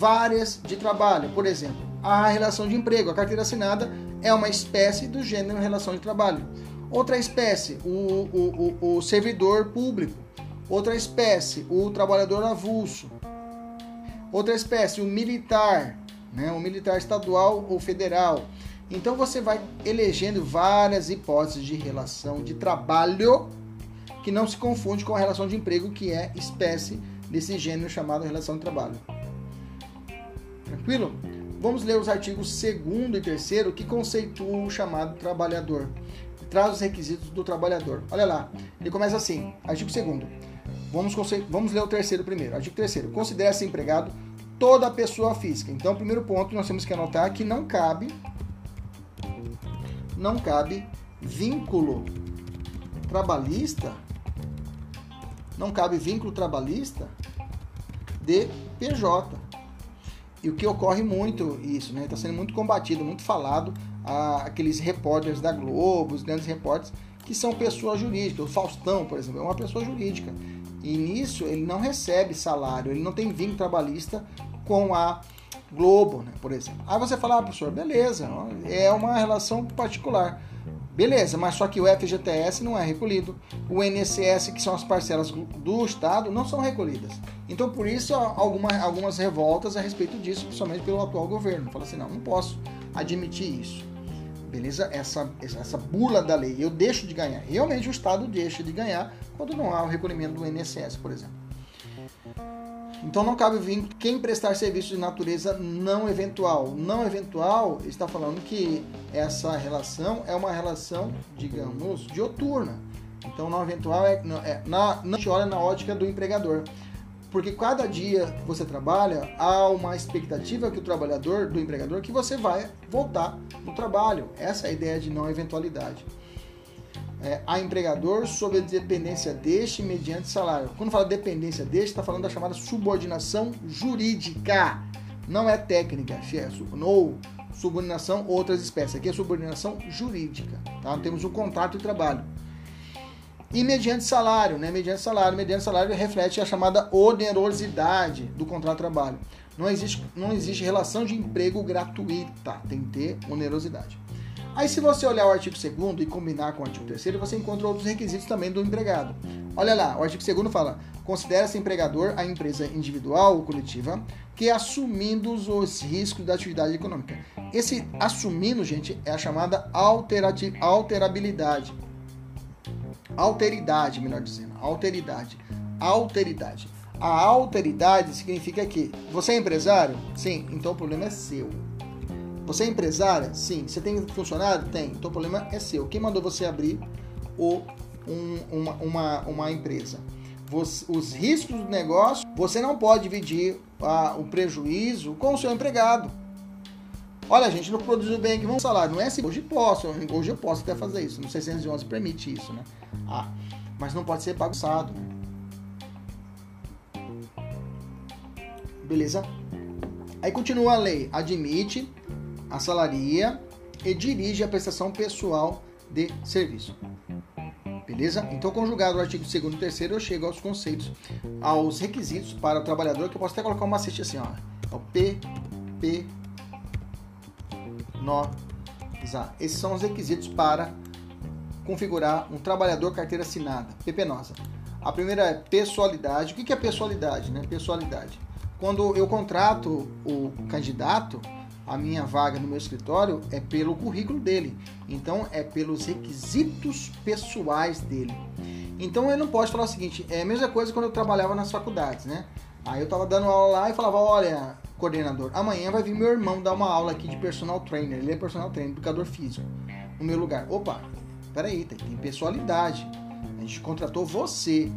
Speaker 1: várias de trabalho. Por exemplo, a relação de emprego, a carteira assinada é uma espécie do gênero relação de trabalho. Outra espécie, o, o, o, o servidor público. Outra espécie, o trabalhador avulso. Outra espécie, o militar né? um militar estadual ou federal. Então você vai elegendo várias hipóteses de relação de trabalho que não se confunde com a relação de emprego, que é espécie desse gênero chamado relação de trabalho. Tranquilo? Vamos ler os artigos 2 e 3 que conceituam o chamado trabalhador. Traz os requisitos do trabalhador. Olha lá, ele começa assim, artigo 2 Vamos, vamos ler o terceiro primeiro. Artigo 3 Considera-se empregado toda pessoa física. Então, o primeiro ponto nós temos que anotar que não cabe não cabe vínculo trabalhista não cabe vínculo trabalhista de PJ. E o que ocorre muito isso, né? Está sendo muito combatido, muito falado a, aqueles repórteres da Globo, os grandes repórteres que são pessoas jurídicas. O Faustão, por exemplo, é uma pessoa jurídica. E nisso ele não recebe salário, ele não tem vínculo trabalhista com a Globo, né, por exemplo. Aí você fala, ah, professor, beleza, é uma relação particular. Beleza, mas só que o FGTS não é recolhido, o INSS, que são as parcelas do Estado, não são recolhidas. Então, por isso, alguma, algumas revoltas a respeito disso, principalmente pelo atual governo. Fala assim, não, não posso admitir isso. Beleza? Essa, essa bula da lei, eu deixo de ganhar. Realmente o Estado deixa de ganhar quando não há o recolhimento do INSS, por exemplo. Então não cabe vir quem prestar serviço de natureza não eventual. Não eventual está falando que essa relação é uma relação, digamos, dioturna. Então não eventual é, é na, não olha na ótica do empregador. Porque cada dia que você trabalha, há uma expectativa que o trabalhador, do empregador, que você vai voltar no trabalho. Essa é a ideia de não eventualidade é, a empregador sob a dependência deste mediante salário. Quando fala dependência deste, está falando da chamada subordinação jurídica. Não é técnica, é ou subordinação outras espécies. Aqui é subordinação jurídica. Tá? Temos um contrato de trabalho. E mediante salário, né? Mediante salário, mediante salário reflete a chamada onerosidade do contrato de trabalho. Não existe, não existe relação de emprego gratuita, tem que ter onerosidade. Aí, se você olhar o artigo 2 e combinar com o artigo 3, você encontra outros requisitos também do empregado. Olha lá, o artigo 2 fala: considera-se empregador a empresa individual ou coletiva que, assumindo os riscos da atividade econômica. Esse assumindo, gente, é a chamada alterabilidade. Alteridade, melhor dizendo. Alteridade. Alteridade. A alteridade significa que você é empresário? Sim, então o problema é seu. Você é empresária? Sim. Você tem funcionário? Tem. Então o problema é seu. Quem mandou você abrir o, um, uma, uma, uma empresa? Você, os riscos do negócio, você não pode dividir a, o prejuízo com o seu empregado. Olha, gente, não produziu bem aqui, vamos salário. Não é assim, hoje posso, hoje eu posso até fazer isso. No 611 permite isso, né? Ah, mas não pode ser bagunçado. Beleza? Aí continua a lei. Admite assalaria e dirige a prestação pessoal de serviço. Beleza? Então, conjugado o artigo 2 e 3 eu chego aos conceitos, aos requisitos para o trabalhador, que eu posso até colocar um macete assim, ó. É o P, P, nó, ZA. Esses são os requisitos para configurar um trabalhador carteira assinada, PPNosa. A primeira é pessoalidade. O que é pessoalidade? Né? Pessoalidade. Quando eu contrato o candidato, a minha vaga no meu escritório é pelo currículo dele. Então é pelos requisitos pessoais dele. Então ele não pode falar o seguinte, é a mesma coisa quando eu trabalhava nas faculdades, né? Aí eu tava dando aula lá e falava, olha, coordenador, amanhã vai vir meu irmão dar uma aula aqui de personal trainer. Ele é personal trainer, educador físico, no meu lugar. Opa, peraí, tem, pessoalidade. A gente contratou você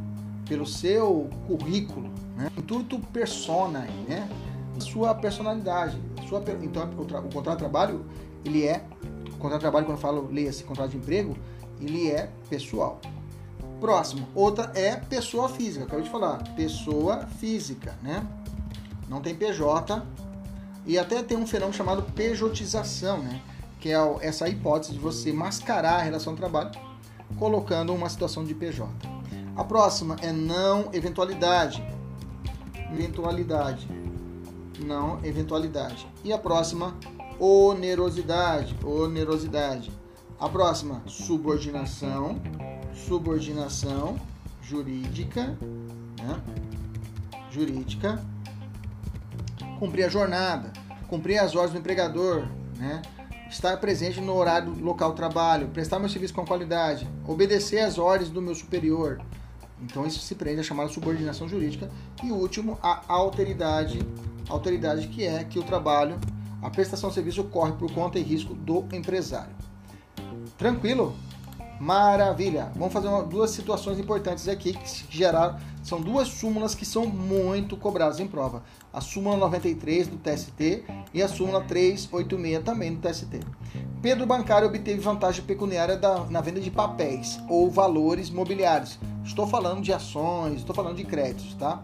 Speaker 1: pelo seu currículo, né? Intuito persona, né? Sua personalidade. Sua, então, o, contrato de trabalho, ele é. O contrato de trabalho, quando eu falo, leia-se contrato de emprego, ele é pessoal. Próximo, outra é pessoa física. Acabei de falar, pessoa física, né? Não tem PJ. E até tem um fenômeno chamado pejotização, né? Que é essa hipótese de você mascarar a relação de trabalho colocando uma situação de PJ. A próxima é não eventualidade. Eventualidade. Não eventualidade. E a próxima, onerosidade. Onerosidade. A próxima, subordinação subordinação jurídica, né? jurídica, cumprir a jornada, cumprir as ordens do empregador, né? estar presente no horário local de trabalho, prestar meu serviço com qualidade, obedecer às ordens do meu superior. Então isso se prende a chamada subordinação jurídica. E último, a alteridade, alteridade que é que o trabalho, a prestação de serviço ocorre por conta e risco do empresário. Tranquilo? Maravilha! Vamos fazer uma, duas situações importantes aqui que geraram. São duas súmulas que são muito cobradas em prova. A súmula 93 do TST e a súmula 386 também do TST. Pedro Bancário obteve vantagem pecuniária da, na venda de papéis ou valores mobiliários. Estou falando de ações, estou falando de créditos, tá?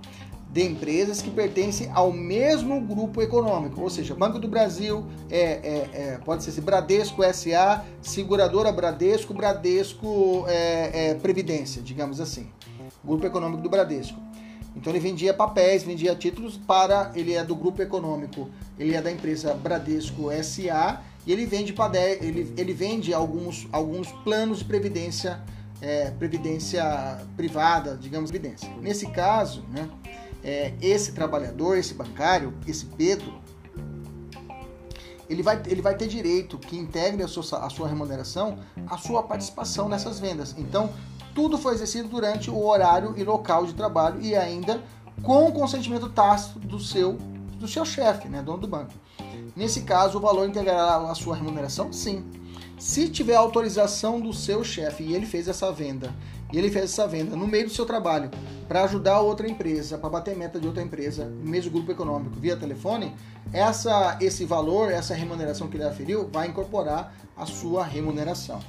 Speaker 1: de empresas que pertencem ao mesmo grupo econômico, ou seja, Banco do Brasil, é, é, é pode ser Bradesco SA, Seguradora Bradesco, Bradesco é, é, Previdência, digamos assim, Grupo Econômico do Bradesco. Então ele vendia papéis, vendia títulos para, ele é do grupo econômico, ele é da empresa Bradesco SA e ele vende ele, ele vende alguns, alguns planos de previdência, é, previdência privada, digamos, previdência. Nesse caso, né, é, esse trabalhador, esse bancário, esse Pedro, ele vai, ele vai ter direito que integre a sua, a sua remuneração a sua participação nessas vendas. Então, tudo foi exercido durante o horário e local de trabalho e ainda com o consentimento tácito do seu, do seu chefe, né, dono do banco. Nesse caso, o valor integrará a sua remuneração? Sim. Se tiver autorização do seu chefe e ele fez essa venda e ele fez essa venda no meio do seu trabalho para ajudar outra empresa, para bater meta de outra empresa, mesmo grupo econômico, via telefone, essa, esse valor, essa remuneração que ele aferiu, vai incorporar a sua remuneração.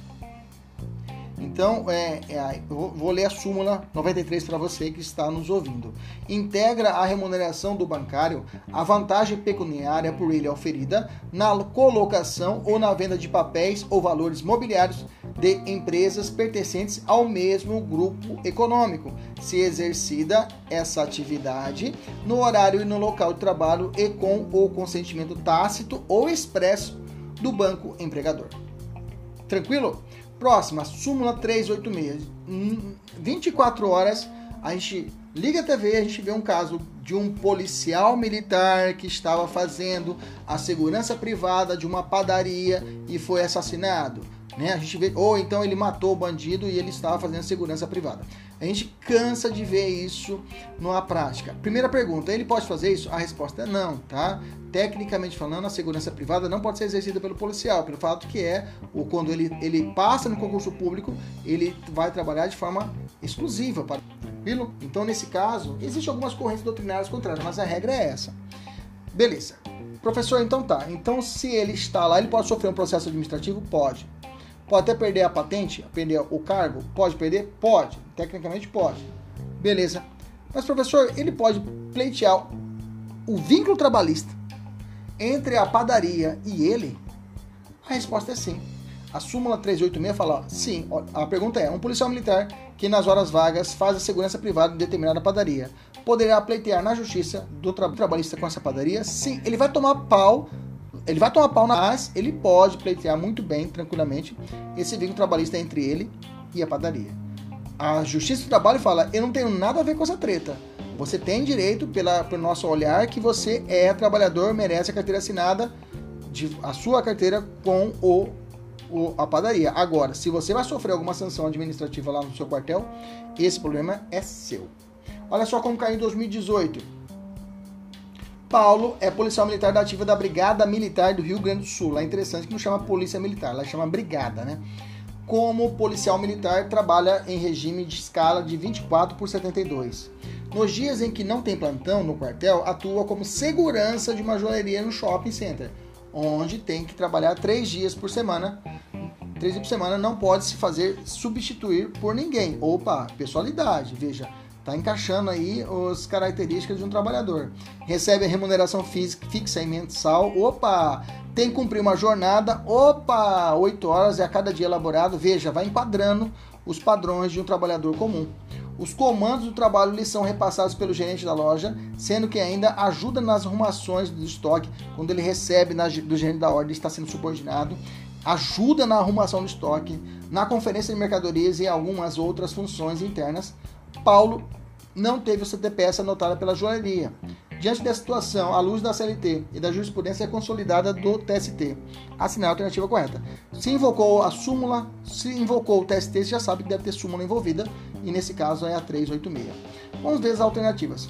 Speaker 1: Então, é, é, eu vou ler a súmula 93 para você que está nos ouvindo. Integra a remuneração do bancário a vantagem pecuniária por ele oferida na colocação ou na venda de papéis ou valores mobiliários de empresas pertencentes ao mesmo grupo econômico, se exercida essa atividade no horário e no local de trabalho e com o consentimento tácito ou expresso do banco empregador. Tranquilo? Próxima, súmula 386. Em 24 horas, a gente liga a TV, a gente vê um caso de um policial militar que estava fazendo a segurança privada de uma padaria e foi assassinado. Né? A gente vê, ou então ele matou o bandido e ele estava fazendo segurança privada. A gente cansa de ver isso na prática. Primeira pergunta, ele pode fazer isso? A resposta é não, tá? Tecnicamente falando, a segurança privada não pode ser exercida pelo policial, pelo fato que é o quando ele, ele passa no concurso público, ele vai trabalhar de forma exclusiva para tranquilo? Então, nesse caso, existem algumas correntes doutrinárias contrárias, mas a regra é essa. Beleza. Professor, então tá. Então, se ele está lá, ele pode sofrer um processo administrativo? Pode. Pode até perder a patente, perder o cargo? Pode perder? Pode. Tecnicamente pode. Beleza. Mas, professor, ele pode pleitear o vínculo trabalhista entre a padaria e ele? A resposta é sim. A súmula 386 fala sim. A pergunta é: um policial militar que nas horas vagas faz a segurança privada de determinada padaria poderá pleitear na justiça do tra trabalhista com essa padaria? Sim. Ele vai tomar pau ele vai tomar pau na mas ele pode pleitear muito bem, tranquilamente, esse vínculo trabalhista entre ele e a padaria. A Justiça do Trabalho fala: eu não tenho nada a ver com essa treta. Você tem direito, pela, pelo nosso olhar, que você é trabalhador, merece a carteira assinada de, a sua carteira com o, o, a padaria. Agora, se você vai sofrer alguma sanção administrativa lá no seu quartel, esse problema é seu. Olha só como caiu em 2018. Paulo é policial militar da ativa da Brigada Militar do Rio Grande do Sul. Lá é interessante que não chama Polícia Militar, lá chama Brigada, né? Como policial militar, trabalha em regime de escala de 24 por 72. Nos dias em que não tem plantão no quartel, atua como segurança de uma joalheria no shopping center, onde tem que trabalhar três dias por semana. Três dias por semana não pode se fazer substituir por ninguém. Opa, pessoalidade, veja Está encaixando aí as características de um trabalhador. Recebe a remuneração fixa e mensal. Opa! Tem que cumprir uma jornada. Opa! 8 horas é a cada dia elaborado. Veja, vai enquadrando os padrões de um trabalhador comum. Os comandos do trabalho lhe são repassados pelo gerente da loja, sendo que ainda ajuda nas arrumações do estoque, quando ele recebe na, do gerente da ordem, está sendo subordinado, ajuda na arrumação do estoque, na conferência de mercadorias e algumas outras funções internas Paulo não teve o CTPS anotado pela joalheria. Diante dessa situação, à luz da CLT e da jurisprudência consolidada do TST, assinar a alternativa correta. Se invocou a súmula, se invocou o TST, você já sabe que deve ter súmula envolvida, e nesse caso é a 386. Vamos ver as alternativas.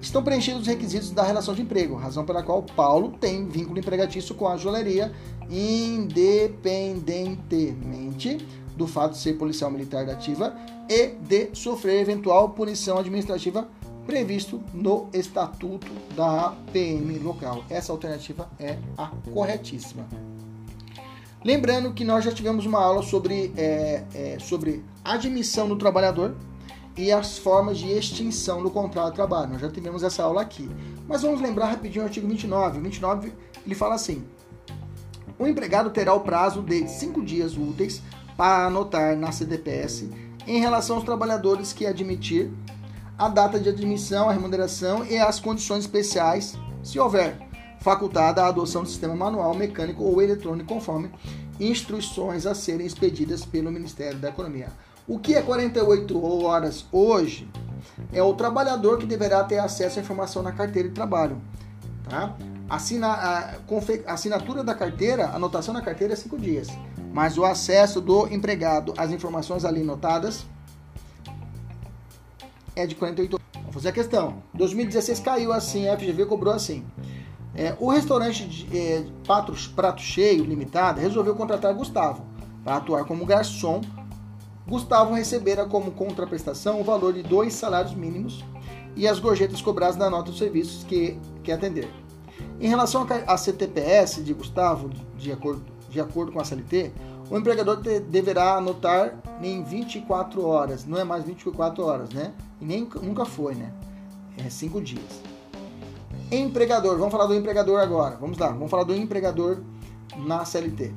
Speaker 1: Estão preenchidos os requisitos da relação de emprego, razão pela qual Paulo tem vínculo empregatício com a joalheria, independentemente do fato de ser policial militar da ativa e de sofrer eventual punição administrativa previsto no estatuto da PM local. Essa alternativa é a corretíssima. Lembrando que nós já tivemos uma aula sobre, é, é, sobre admissão do trabalhador e as formas de extinção do contrato de trabalho. Nós já tivemos essa aula aqui. Mas vamos lembrar rapidinho o artigo 29. O 29 ele fala assim: o empregado terá o prazo de cinco dias úteis para anotar na CDPS em relação aos trabalhadores que admitir a data de admissão, a remuneração e as condições especiais, se houver facultada a adoção do sistema manual, mecânico ou eletrônico conforme instruções a serem expedidas pelo Ministério da Economia. O que é 48 horas hoje é o trabalhador que deverá ter acesso à informação na carteira de trabalho. Tá? Assina, a, assinatura da carteira, anotação na carteira é 5 dias mas o acesso do empregado às informações ali notadas é de 48 horas. Vamos fazer a questão. 2016 caiu assim, a FGV cobrou assim. É, o restaurante de, é, Prato, Prato Cheio Limitada resolveu contratar Gustavo para atuar como garçom. Gustavo recebera como contraprestação o valor de dois salários mínimos e as gorjetas cobradas na nota dos serviços que, que atender. Em relação à CTPS de Gustavo, de acordo de acordo com a CLT, o empregador deverá anotar em 24 horas, não é mais 24 horas, né? E nem nunca foi, né? É 5 dias. Empregador, vamos falar do empregador agora. Vamos lá, vamos falar do empregador na CLT.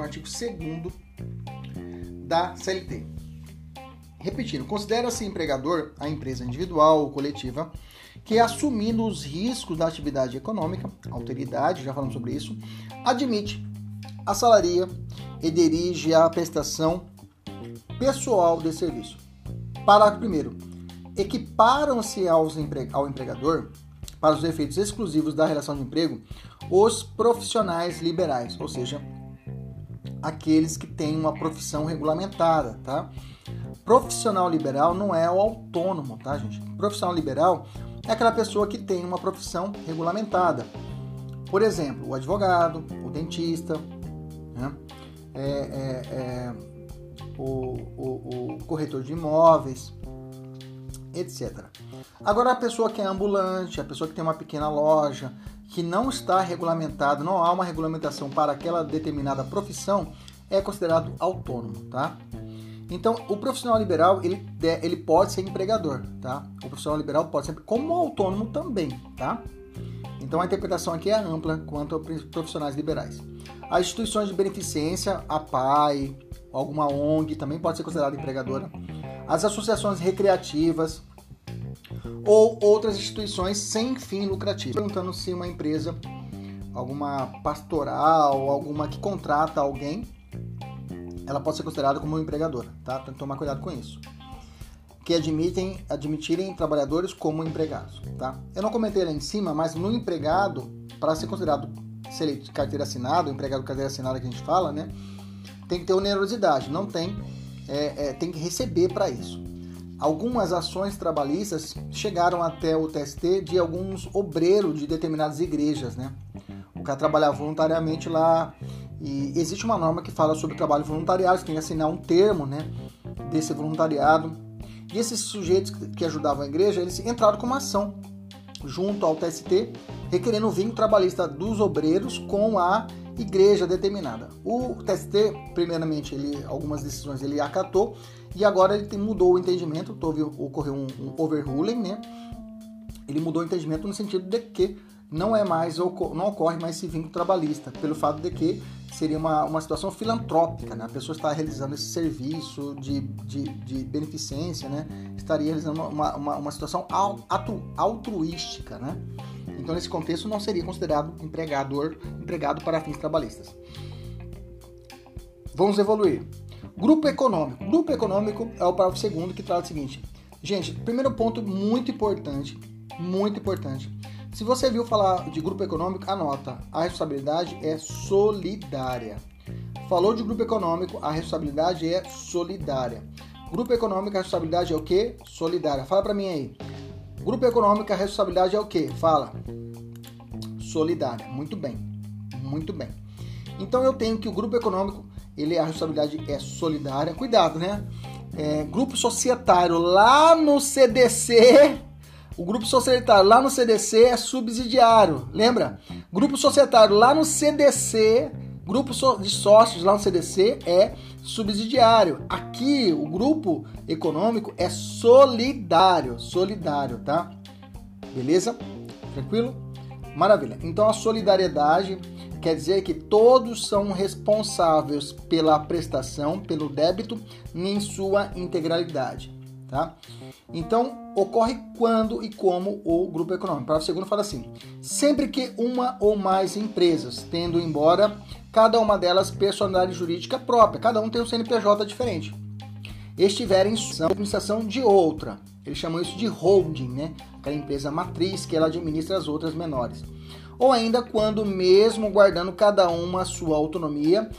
Speaker 1: No artigo 2 da CLT. Repetindo, considera-se empregador a empresa individual ou coletiva que, assumindo os riscos da atividade econômica, alteridade, já falamos sobre isso, admite, assalaria e dirige a prestação pessoal de serviço. Parágrafo 1. Equiparam-se ao empregador, para os efeitos exclusivos da relação de emprego, os profissionais liberais, ou seja, aqueles que têm uma profissão regulamentada, tá? Profissional liberal não é o autônomo, tá, gente? Profissional liberal é aquela pessoa que tem uma profissão regulamentada. Por exemplo, o advogado, o dentista, né? é, é, é, o, o, o corretor de imóveis, etc. Agora, a pessoa que é ambulante, a pessoa que tem uma pequena loja, que não está regulamentado, não há uma regulamentação para aquela determinada profissão, é considerado autônomo, tá? Então, o profissional liberal, ele, ele pode ser empregador, tá? O profissional liberal pode ser como autônomo também, tá? Então, a interpretação aqui é ampla quanto a profissionais liberais. As instituições de beneficência, a PAI, alguma ONG, também pode ser considerada empregadora. As associações recreativas, ou outras instituições sem fim lucrativo. Perguntando se uma empresa, alguma pastoral, alguma que contrata alguém, ela pode ser considerada como empregadora, tá? Tem que tomar cuidado com isso. Que admitem, admitirem trabalhadores como empregados, tá? Eu não comentei lá em cima, mas no empregado, para ser considerado se ele carteira assinada, empregado carteira assinada que a gente fala, né? Tem que ter onerosidade, não tem, é, é, tem que receber para isso. Algumas ações trabalhistas chegaram até o TST de alguns obreiros de determinadas igrejas, né? O cara trabalhava voluntariamente lá e existe uma norma que fala sobre trabalho voluntário, você tem que assinar um termo, né, desse voluntariado. E esses sujeitos que ajudavam a igreja, eles entraram com uma ação junto ao TST, requerendo o vínculo trabalhista dos obreiros com a igreja determinada. O TST, primeiramente, ele, algumas decisões ele acatou e agora ele tem, mudou o entendimento, houve, ocorreu um, um overruling, né? Ele mudou o entendimento no sentido de que não é mais não ocorre mais esse vínculo trabalhista, pelo fato de que seria uma, uma situação filantrópica, né? A pessoa está realizando esse serviço de, de, de beneficência, né? Estaria realizando uma, uma, uma situação altruística, né? Então, nesse contexto, não seria considerado empregador, empregado para fins trabalhistas. Vamos evoluir. Grupo econômico. Grupo econômico é o parágrafo segundo que trata o seguinte. Gente, primeiro ponto muito importante, muito importante. Se você viu falar de grupo econômico, anota. A responsabilidade é solidária. Falou de grupo econômico, a responsabilidade é solidária. Grupo econômico, a responsabilidade é o quê? Solidária. Fala para mim aí. Grupo econômico, a responsabilidade é o quê? Fala. Solidária. Muito bem. Muito bem. Então eu tenho que o grupo econômico, ele a responsabilidade é solidária. Cuidado, né? É, grupo societário lá no CDC, o grupo societário lá no CDC é subsidiário. Lembra? Grupo societário lá no CDC, grupo de sócios lá no CDC é subsidiário. Aqui, o grupo econômico é solidário, solidário, tá? Beleza? Tranquilo? Maravilha. Então a solidariedade quer dizer que todos são responsáveis pela prestação, pelo débito em sua integralidade, tá? Então, ocorre quando e como o grupo econômico. O parágrafo segundo fala assim: sempre que uma ou mais empresas, tendo embora cada uma delas personalidade jurídica própria, cada um tem um CNPJ diferente, estiverem em administração de outra. Eles chamam isso de holding, né? Aquela empresa matriz que ela administra as outras menores. Ou ainda quando, mesmo guardando cada uma sua autonomia,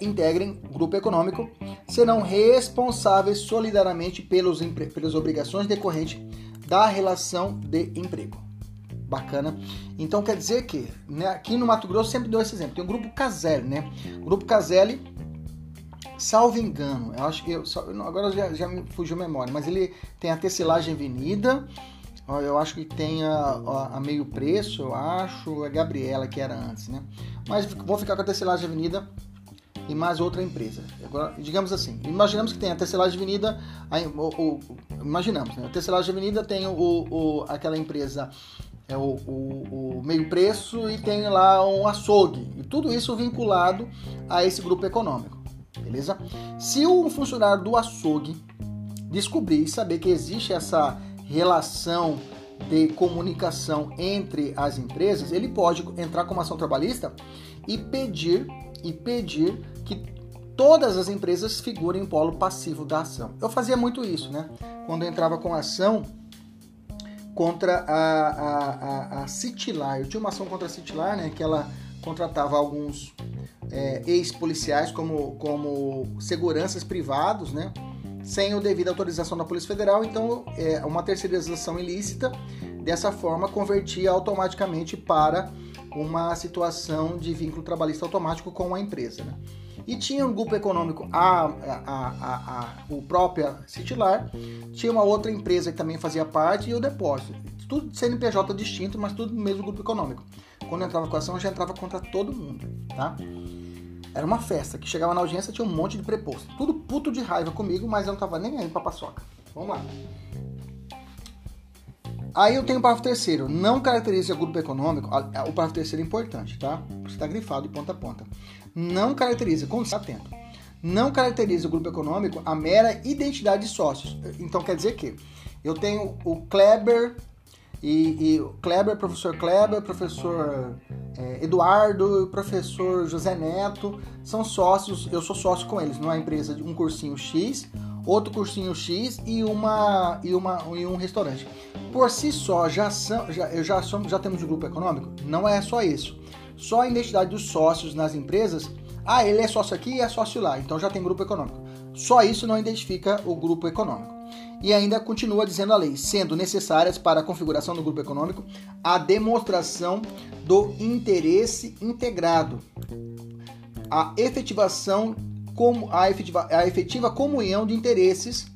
Speaker 1: integrem grupo econômico, serão responsáveis solidariamente pelos, pelas obrigações decorrentes da relação de emprego. Bacana. Então quer dizer que né, aqui no Mato Grosso sempre deu esse exemplo. Tem o grupo Caselli, né? O grupo Caselli, salvo engano, eu acho que eu, agora já, já me fugiu a memória, mas ele tem a tecelagem Avenida, eu acho que tem a, a, meio preço, eu acho, a Gabriela que era antes, né? Mas vou ficar com a tecelagem Avenida e mais outra empresa. Agora, digamos assim, imaginamos que tem a Tecelagem Avenida, a, o, o, imaginamos, né? A Tecelagem Avenida tem o, o, aquela empresa é o, o, meio preço e tem lá um açougue. E tudo isso vinculado a esse grupo econômico. Beleza? Se um funcionário do açougue descobrir e saber que existe essa relação de comunicação entre as empresas, ele pode entrar com uma ação trabalhista e pedir e pedir que todas as empresas figurem em polo passivo da ação. Eu fazia muito isso, né? Quando entrava com ação contra a, a, a, a Citilar. Eu tinha uma ação contra a Citilar, né? Que ela contratava alguns é, ex-policiais como, como seguranças privados, né? Sem o devido autorização da Polícia Federal, então é uma terceirização ilícita. Dessa forma, convertia automaticamente para uma situação de vínculo trabalhista automático com a empresa. Né? E tinha um grupo econômico, a, a, a, o próprio Citilar, tinha uma outra empresa que também fazia parte e o depósito. Tudo CNPJ distinto, mas tudo no mesmo grupo econômico. Quando entrava com ação, já entrava contra todo mundo, tá? Era uma festa, que chegava na audiência tinha um monte de preposto. Tudo puto de raiva comigo, mas eu não tava nem aí pra paçoca. Vamos lá. Aí eu tenho o parágrafo terceiro. Não caracteriza grupo econômico. O parágrafo terceiro é importante, tá? Está grifado de ponta a ponta. Não caracteriza, como está atento. Não caracteriza o grupo econômico a mera identidade de sócios. Então quer dizer que eu tenho o Kleber e, e Kleber, professor Kleber, professor é, Eduardo, professor José Neto, são sócios, eu sou sócio com eles numa empresa de um cursinho X, outro cursinho X e uma e uma e um restaurante por si só já são, já, já, somos, já temos um grupo econômico? Não é só isso. Só a identidade dos sócios nas empresas, ah, ele é sócio aqui e é sócio lá, então já tem grupo econômico. Só isso não identifica o grupo econômico. E ainda continua dizendo a lei, sendo necessárias para a configuração do grupo econômico a demonstração do interesse integrado, a efetivação como a efetiva, a efetiva comunhão de interesses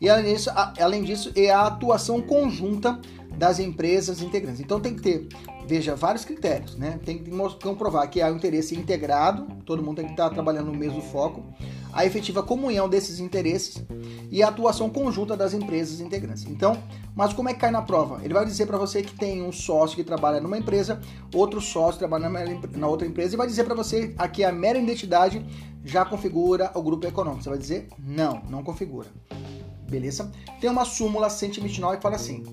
Speaker 1: e além disso, a, além disso, é a atuação conjunta das empresas integrantes. Então tem que ter, veja, vários critérios, né? Tem que comprovar que há um interesse integrado, todo mundo tem que estar trabalhando no mesmo foco, a efetiva comunhão desses interesses e a atuação conjunta das empresas integrantes. Então, mas como é que cai na prova? Ele vai dizer para você que tem um sócio que trabalha numa empresa, outro sócio trabalha na outra empresa e vai dizer para você aqui a mera identidade já configura o grupo econômico. Você vai dizer não, não configura beleza? Tem uma súmula 129 que fala assim: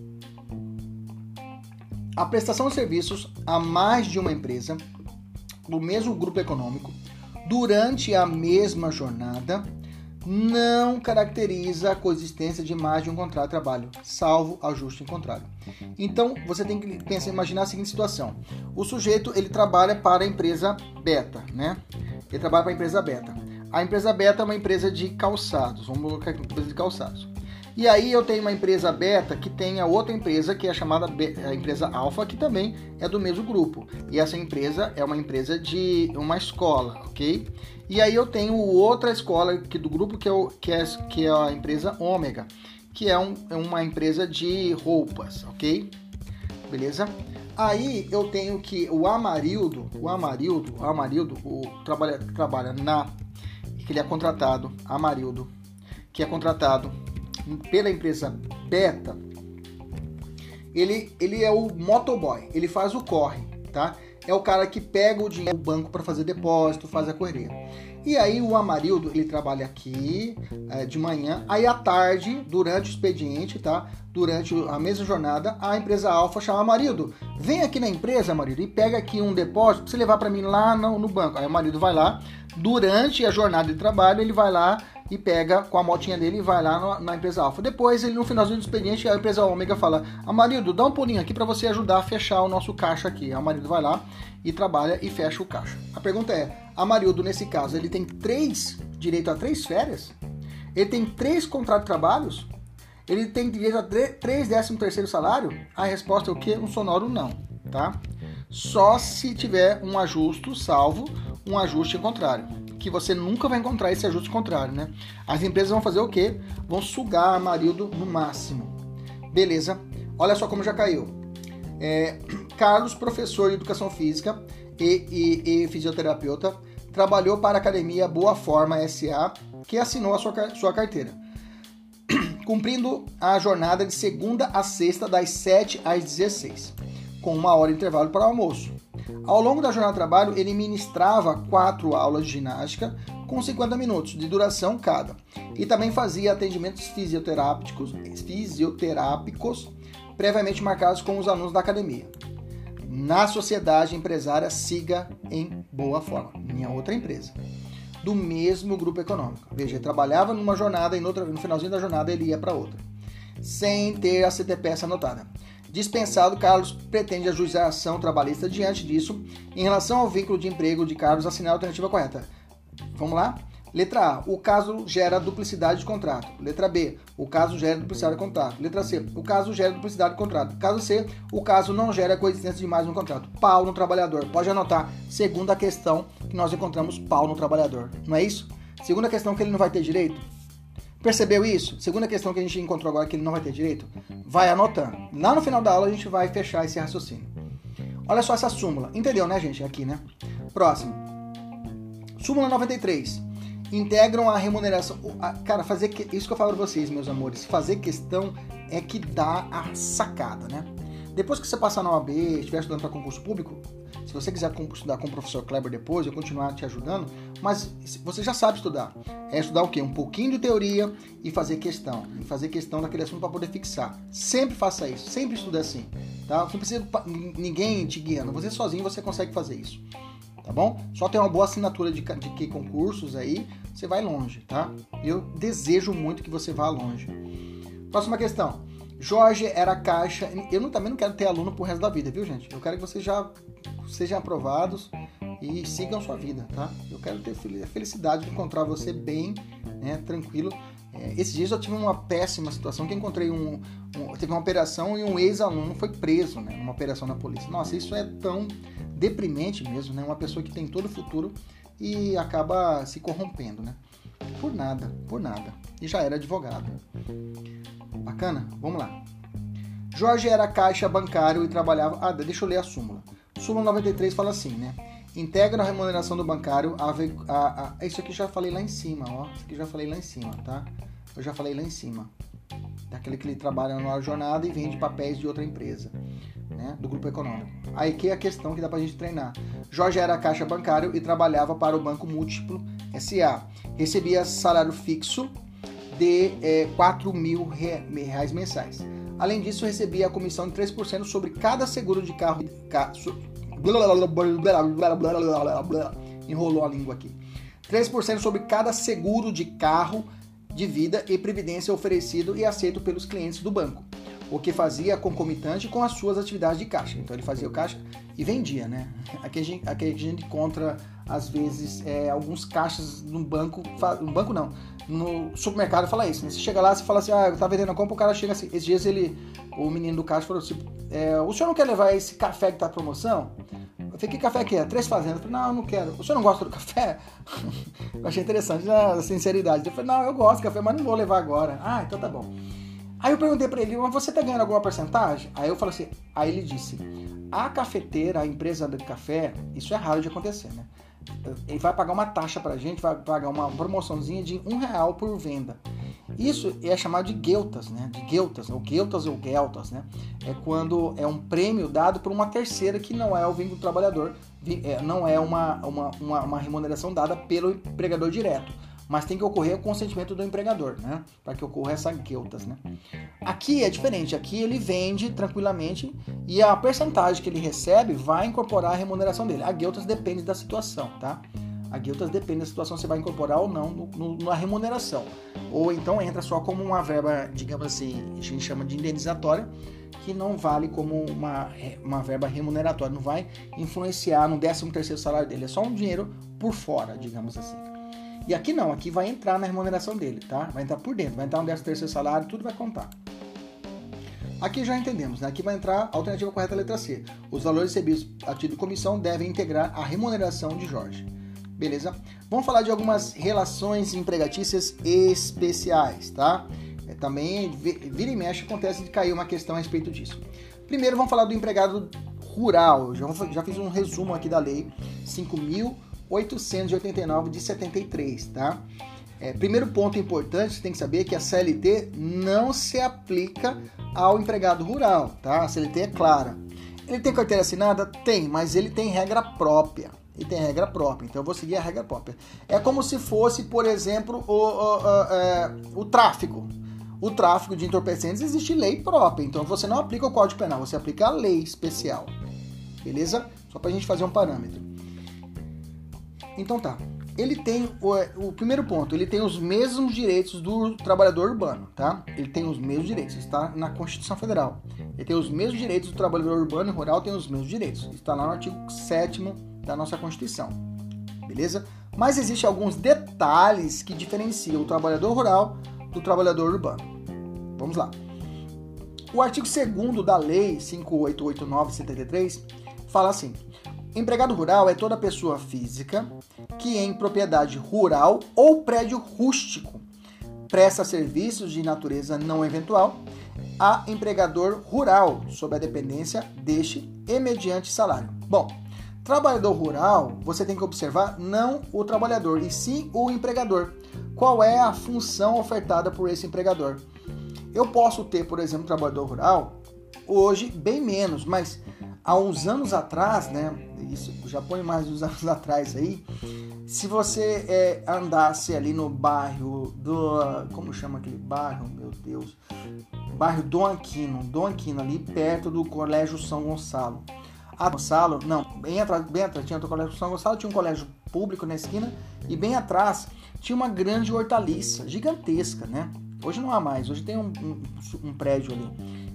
Speaker 1: a prestação de serviços a mais de uma empresa do mesmo grupo econômico durante a mesma jornada não caracteriza a coexistência de mais de um contrato de trabalho, salvo ajuste em contrário. Então, você tem que pensar, imaginar a seguinte situação: o sujeito ele trabalha para a empresa beta, né? Ele trabalha para a empresa beta. A empresa beta é uma empresa de calçados, vamos colocar aqui empresa de calçados. E aí eu tenho uma empresa beta que tem a outra empresa que é chamada a empresa alfa, que também é do mesmo grupo. E essa empresa é uma empresa de uma escola, ok? E aí eu tenho outra escola aqui do grupo que é, o, que é, que é a empresa ômega, que é, um, é uma empresa de roupas, ok? Beleza? Aí eu tenho que o Amarildo, o Amarildo, o Amarildo, o trabalha, trabalha na que ele é contratado, Amarildo, que é contratado pela empresa Beta, ele, ele é o motoboy, ele faz o corre, tá? É o cara que pega o dinheiro do banco para fazer depósito, faz a correria. E aí o Amarildo, ele trabalha aqui é, de manhã, aí à tarde, durante o expediente, tá? Durante a mesma jornada, a empresa Alfa chama Amarildo, vem aqui na empresa, Amarildo, e pega aqui um depósito pra você levar para mim lá no, no banco. Aí o Amarildo vai lá, durante a jornada de trabalho, ele vai lá e pega com a motinha dele e vai lá na empresa Alfa. Depois, ele no finalzinho do expediente, a empresa Ômega fala: Amarildo, dá um pulinho aqui para você ajudar a fechar o nosso caixa aqui. A Amarildo vai lá e trabalha e fecha o caixa. A pergunta é: Amarildo, nesse caso, ele tem três direito a três férias? Ele tem três contratos de trabalhos? Ele tem direito a três décimo terceiro salário? A resposta é o quê? Um sonoro não, tá? Só se tiver um ajuste salvo um ajuste contrário que você nunca vai encontrar esse ajuste contrário, né? As empresas vão fazer o quê? Vão sugar a marido no máximo. Beleza? Olha só como já caiu. É, Carlos, professor de educação física e, e, e, fisioterapeuta, trabalhou para a academia Boa Forma SA, que assinou a sua, sua carteira, cumprindo a jornada de segunda a sexta, das 7 às 16, com uma hora de intervalo para o almoço. Ao longo da jornada de trabalho, ele ministrava quatro aulas de ginástica com 50 minutos de duração cada. E também fazia atendimentos fisioterápicos, fisioterápicos previamente marcados com os alunos da academia. Na sociedade empresária, siga em boa forma. Minha outra empresa. Do mesmo grupo econômico. Veja, ele trabalhava numa jornada e no finalzinho da jornada ele ia para outra. Sem ter a CTPS anotada. Dispensado, Carlos pretende ajuizar a ação trabalhista diante disso. Em relação ao vínculo de emprego de Carlos, assinar a alternativa correta. Vamos lá? Letra A. O caso gera duplicidade de contrato. Letra B. O caso gera duplicidade de contrato. Letra C. O caso gera duplicidade de contrato. Caso C. O caso não gera coexistência de mais um contrato. Pau no trabalhador. Pode anotar. Segunda questão que nós encontramos pau no trabalhador, não é isso? Segunda questão que ele não vai ter direito. Percebeu isso? Segunda questão que a gente encontrou agora que ele não vai ter direito. Vai anotando. Lá no final da aula a gente vai fechar esse raciocínio. Olha só essa súmula. Entendeu, né, gente? Aqui, né? Próximo. Súmula 93. Integram a remuneração. Cara, fazer que... isso que eu falo pra vocês, meus amores. Fazer questão é que dá a sacada, né? Depois que você passar na OAB, estiver estudando para concurso público, se você quiser estudar com o professor Kleber depois, eu continuar te ajudando, mas você já sabe estudar. É estudar o quê? Um pouquinho de teoria e fazer questão. E fazer questão daquele assunto para poder fixar. Sempre faça isso, sempre estude assim. Tá? Você não precisa ninguém te guiando, você sozinho você consegue fazer isso. Tá bom? Só ter uma boa assinatura de, de que concursos aí, você vai longe, tá? Eu desejo muito que você vá longe. Próxima questão. Jorge era caixa. Eu não, também não quero ter aluno pro resto da vida, viu, gente? Eu quero que vocês já sejam aprovados e sigam sua vida, tá? Eu quero ter a felicidade de encontrar você bem, né, tranquilo. É, esses dias eu tive uma péssima situação que encontrei um, um teve uma operação e um ex-aluno foi preso, né, numa operação na polícia. Nossa, isso é tão deprimente mesmo, né? Uma pessoa que tem todo o futuro e acaba se corrompendo, né? Por nada, por nada. E já era advogado. Bacana? Vamos lá. Jorge era caixa bancário e trabalhava. Ah, deixa eu ler a súmula. Súmula 93 fala assim, né? Integra a remuneração do bancário a, a, a, Isso aqui já falei lá em cima, ó. Isso aqui já falei lá em cima, tá? Eu já falei lá em cima. Daquele que ele trabalha na jornada e vende papéis de outra empresa, né? Do grupo econômico. Aí que é a questão que dá pra gente treinar. Jorge era caixa bancário e trabalhava para o Banco Múltiplo SA. Recebia salário fixo de é, 4 mil reais mensais. Além disso, recebia a comissão de 3% sobre cada seguro de carro. Enrolou a língua aqui. 3% sobre cada seguro de carro de vida e previdência oferecido e aceito pelos clientes do banco, o que fazia concomitante com as suas atividades de caixa. Então ele fazia o caixa e vendia, né? Aqui a gente, aqui a gente encontra às vezes é, alguns caixas no banco, no banco não, no supermercado fala isso, né? Você chega lá, você fala assim, ah, eu tá vendendo a compra, o cara chega assim, esses dias ele, o menino do caixa falou assim, é, o senhor não quer levar esse café que tá promoção? Eu falei, que café que é? Três fazendas. Eu falei, não, eu não quero. O senhor não gosta do café? eu achei interessante né, a sinceridade. Eu falei, não, eu gosto de café, mas não vou levar agora. Ah, então tá bom. Aí eu perguntei para ele, mas você tá ganhando alguma porcentagem? Aí eu falei assim, aí ele disse, a cafeteira, a empresa de café, isso é raro de acontecer, né? Ele vai pagar uma taxa pra gente, vai pagar uma promoçãozinha de um real por venda. Isso é chamado de gueltas, né? De gueltas, ou gueltas ou gueltas, né? É quando é um prêmio dado por uma terceira que não é o vínculo do trabalhador, é, não é uma, uma, uma, uma remuneração dada pelo empregador direto mas tem que ocorrer o consentimento do empregador, né? Para que ocorra essa gueltas, né? Aqui é diferente, aqui ele vende tranquilamente e a percentagem que ele recebe vai incorporar a remuneração dele. A gueltas depende da situação, tá? A guiltas depende da situação se vai incorporar ou não no, no, na remuneração. Ou então entra só como uma verba, digamos assim, a gente chama de indenizatória, que não vale como uma, uma verba remuneratória, não vai influenciar no 13 terceiro salário dele, é só um dinheiro por fora, digamos assim. E aqui não, aqui vai entrar na remuneração dele, tá? Vai entrar por dentro, vai entrar no 13 terceiro salário, tudo vai contar. Aqui já entendemos, né? Aqui vai entrar a alternativa correta, letra C. Os valores recebidos a título de comissão devem integrar a remuneração de Jorge beleza? Vamos falar de algumas relações empregatícias especiais, tá? É, também vira e mexe acontece de cair uma questão a respeito disso. Primeiro vamos falar do empregado rural. Já, já fiz um resumo aqui da lei 5.889 de 73, tá? É, primeiro ponto importante, você tem que saber que a CLT não se aplica ao empregado rural, tá? A CLT é clara. Ele tem carteira assinada? Tem, mas ele tem regra própria, e tem regra própria, então eu vou seguir a regra própria. É como se fosse, por exemplo, o, o, o, é, o tráfico. O tráfico de entorpecentes existe lei própria, então você não aplica o Código Penal, você aplica a lei especial. Beleza? Só pra gente fazer um parâmetro. Então tá. Ele tem o, o primeiro ponto, ele tem os mesmos direitos do trabalhador urbano, tá? Ele tem os mesmos direitos, está na Constituição Federal. Ele tem os mesmos direitos do trabalhador urbano e rural, tem os mesmos direitos. Está lá no artigo 7 da nossa Constituição. Beleza? Mas existem alguns detalhes que diferenciam o trabalhador rural do trabalhador urbano. Vamos lá. O artigo 2 da Lei 5889-73 fala assim: Empregado rural é toda pessoa física que em propriedade rural ou prédio rústico presta serviços de natureza não eventual a empregador rural sob a dependência deste e mediante salário. Bom, trabalhador rural, você tem que observar não o trabalhador, e sim o empregador. Qual é a função ofertada por esse empregador? Eu posso ter, por exemplo, trabalhador rural, hoje bem menos, mas há uns anos atrás, né? Isso já põe mais de uns anos atrás aí. Se você é, andasse ali no bairro do. Como chama aquele bairro? Meu Deus bairro Dom Aquino, Dom Aquino, ali perto do Colégio São Gonçalo. A Gonçalo, não, bem atrás, bem atrás tinha o Colégio São Gonçalo, tinha um colégio público na esquina e bem atrás tinha uma grande hortaliça, gigantesca, né? Hoje não há mais, hoje tem um, um, um prédio ali.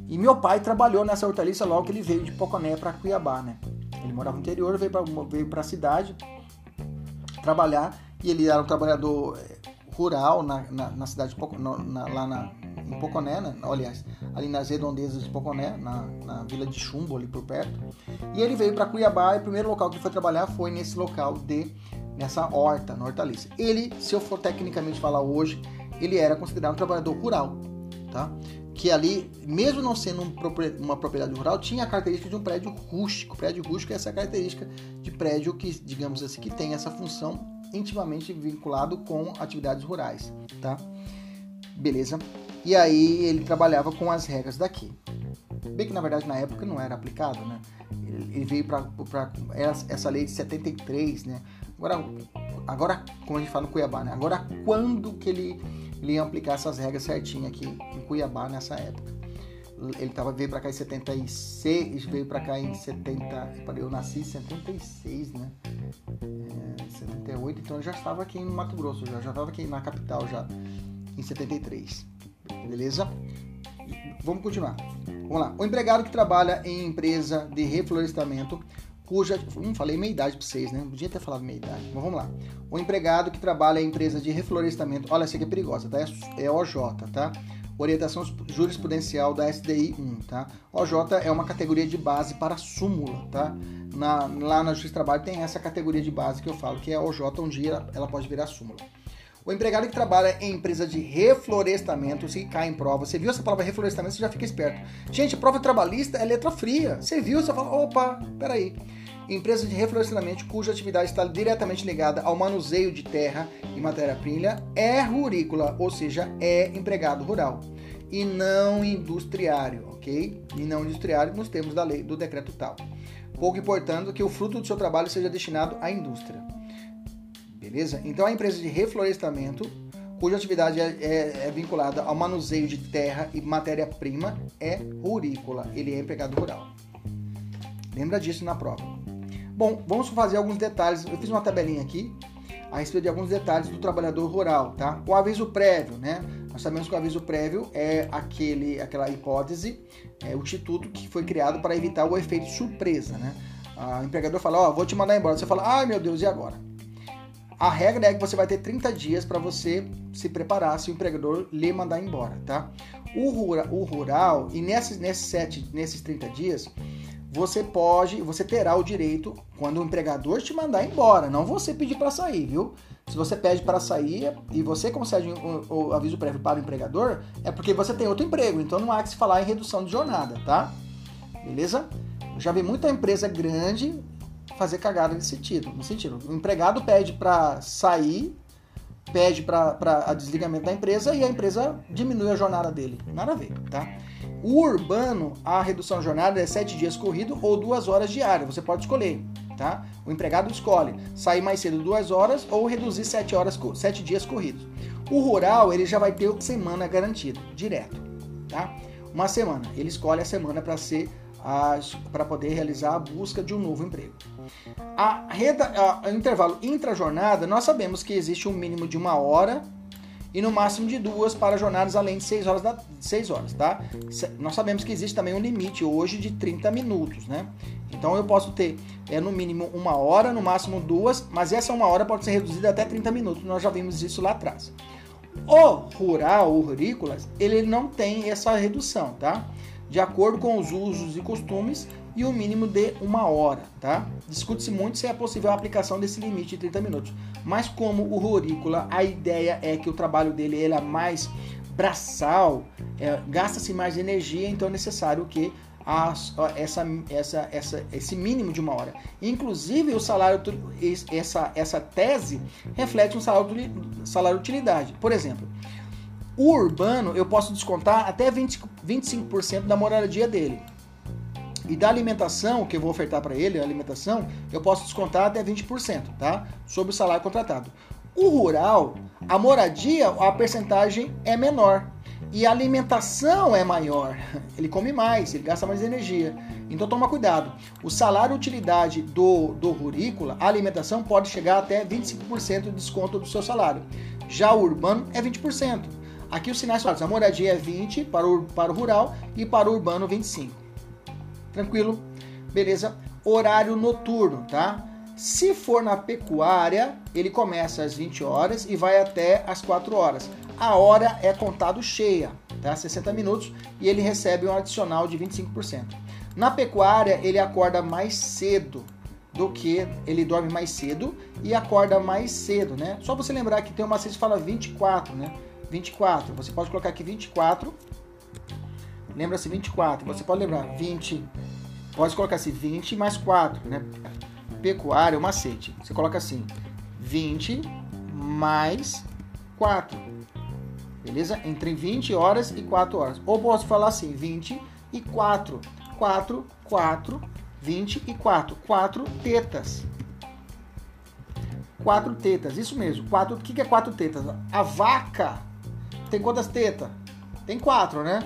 Speaker 1: E meu pai trabalhou nessa hortaliça logo que ele veio de Poconé para Cuiabá, né? Ele morava no interior, veio para veio a cidade trabalhar e ele era um trabalhador eh, rural na, na, na cidade de Poconé, na, lá na, em Poconé, né? aliás, ali nas redondezas de Poconé, na, na vila de Chumbo, ali por perto. E ele veio para Cuiabá e o primeiro local que ele foi trabalhar foi nesse local de nessa horta, na hortaliça. Ele, se eu for tecnicamente falar hoje, ele era considerado um trabalhador rural, tá? Que ali, mesmo não sendo um, uma propriedade rural, tinha a característica de um prédio rústico. Prédio rústico é essa característica de prédio que, digamos assim, que tem essa função intimamente vinculado com atividades rurais, tá? Beleza? E aí ele trabalhava com as regras daqui. Bem que na verdade na época não era aplicado, né? Ele veio para essa lei de 73, né? Agora, agora, como a gente fala no Cuiabá, né? Agora quando que ele, ele ia aplicar essas regras certinho aqui em Cuiabá nessa época? Ele tava, veio para cá em 76, veio para cá em 70. Eu nasci em 76, né? É, 78, então eu já estava aqui no Mato Grosso, já, estava aqui na capital já em 73. Beleza? Vamos continuar. Vamos lá. O empregado que trabalha em empresa de reflorestamento, cuja. Hum, falei meia idade para vocês, né? Podia ter falado meia idade. Mas vamos lá. O empregado que trabalha em empresa de reflorestamento. Olha, essa aqui é perigosa, tá? É OJ, tá? Orientação jurisprudencial da SDI 1, tá? OJ é uma categoria de base para súmula, tá? Na, lá na Justiça do Trabalho tem essa categoria de base que eu falo, que é OJ, um dia ela pode virar súmula. O empregado que trabalha em empresa de reflorestamento, se cai em prova, você viu essa palavra reflorestamento, você já fica esperto. Gente, prova trabalhista é letra fria. Você viu, você fala, opa, peraí. Empresa de reflorestamento cuja atividade está diretamente ligada ao manuseio de terra e matéria-prima é rurícola, ou seja, é empregado rural e não industriário, ok? E não industriário nos termos da lei do decreto tal. Pouco importando que o fruto do seu trabalho seja destinado à indústria beleza? Então a empresa de reflorestamento, cuja atividade é, é, é vinculada ao manuseio de terra e matéria-prima, é rurícola, ele é empregado rural. Lembra disso na prova. Bom, vamos fazer alguns detalhes. Eu fiz uma tabelinha aqui a respeito de alguns detalhes do trabalhador rural, tá? O aviso prévio, né? Nós sabemos que o aviso prévio é aquele, aquela hipótese, é o instituto que foi criado para evitar o efeito surpresa, né? O empregador fala, ó, oh, vou te mandar embora. Você fala, ai meu Deus, e agora? A regra é que você vai ter 30 dias para você se preparar se o empregador lhe mandar embora, tá? O, rura, o rural, e nesses, nesses, sete, nesses 30 dias, você pode, você terá o direito, quando o empregador te mandar embora, não você pedir para sair, viu? Se você pede para sair e você concede o, o, aviso prévio para o empregador, é porque você tem outro emprego, então não há que se falar em redução de jornada, tá? Beleza? Eu já vi muita empresa grande fazer cagada nesse sentido. No sentido, o empregado pede para sair, pede para desligamento da empresa e a empresa diminui a jornada dele. Nada a ver, tá? O urbano, a redução jornada é sete dias corrido ou duas horas diárias. Você pode escolher, tá? O empregado escolhe sair mais cedo duas horas ou reduzir sete horas, sete dias corridos. O rural ele já vai ter semana garantida, direto, tá? Uma semana. Ele escolhe a semana para ser para poder realizar a busca de um novo emprego. A, reda, a, intervalo intra-jornada, nós sabemos que existe um mínimo de uma hora e no máximo de duas para jornadas além de 6 horas, da, 6 horas, tá? Nós sabemos que existe também um limite hoje de 30 minutos, né? Então eu posso ter é, no mínimo uma hora, no máximo duas, mas essa uma hora pode ser reduzida até 30 minutos, nós já vimos isso lá atrás. O rural, o rurícolas, ele não tem essa redução, tá? de acordo com os usos e costumes, e o mínimo de uma hora, tá? Discute-se muito se é possível a aplicação desse limite de 30 minutos, mas como o rurícola, a ideia é que o trabalho dele ele é mais braçal, é, gasta-se mais energia, então é necessário que a, essa, essa, essa, esse mínimo de uma hora. Inclusive, o salário, essa, essa tese reflete um salário, salário utilidade. Por exemplo, o urbano eu posso descontar até 20, 25% da moradia dele. E da alimentação, que eu vou ofertar para ele, a alimentação, eu posso descontar até 20%, tá? Sobre o salário contratado. O rural, a moradia, a percentagem é menor. E a alimentação é maior. Ele come mais, ele gasta mais energia. Então toma cuidado. O salário utilidade do, do rurícola, a alimentação pode chegar até 25% de desconto do seu salário. Já o urbano é 20%. Aqui os sinais claros. A moradia é 20 para o, para o rural e para o urbano 25. Tranquilo? Beleza? Horário noturno, tá? Se for na pecuária, ele começa às 20 horas e vai até às 4 horas. A hora é contado cheia, tá? 60 minutos e ele recebe um adicional de 25%. Na pecuária, ele acorda mais cedo do que ele dorme mais cedo e acorda mais cedo, né? Só você lembrar que tem uma macete que fala 24, né? 24. Você pode colocar aqui 24. Lembra-se 24. Você pode lembrar 20. Pode colocar assim 20 mais 4, né? Pecuária, o macete. Você coloca assim: 20 mais 4. Beleza? Entre 20 horas e 4 horas. Ou posso falar assim: 20 e 4. 4, 4, 20 e 4. 4 tetas quatro tetas, isso mesmo. Quatro, o que é quatro tetas? A vaca tem quantas tetas? Tem quatro, né?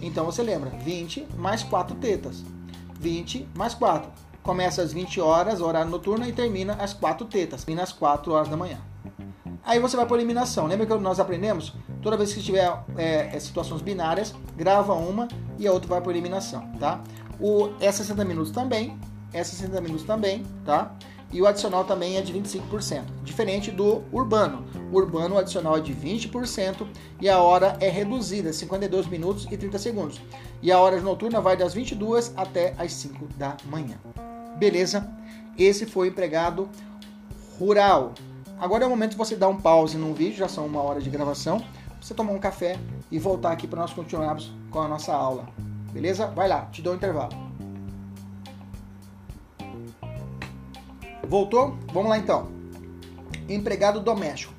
Speaker 1: Então você lembra, 20 mais quatro tetas. 20 mais 4. Começa às 20 horas, horário noturno, e termina às 4 tetas. Termina às 4 horas da manhã. Aí você vai para eliminação. Lembra que nós aprendemos? Toda vez que tiver é, é, situações binárias, grava uma e a outra vai para eliminação, tá? O, é 60 minutos também, é 60 minutos também, tá? E o adicional também é de 25%, diferente do urbano. O urbano o adicional é de 20% e a hora é reduzida, 52 minutos e 30 segundos. E a hora noturna vai das 22 até as 5 da manhã. Beleza? Esse foi o empregado rural. Agora é o momento de você dar um pause no vídeo, já são uma hora de gravação, você tomar um café e voltar aqui para nós continuarmos com a nossa aula. Beleza? Vai lá, te dou um intervalo. Voltou? Vamos lá então. Empregado doméstico.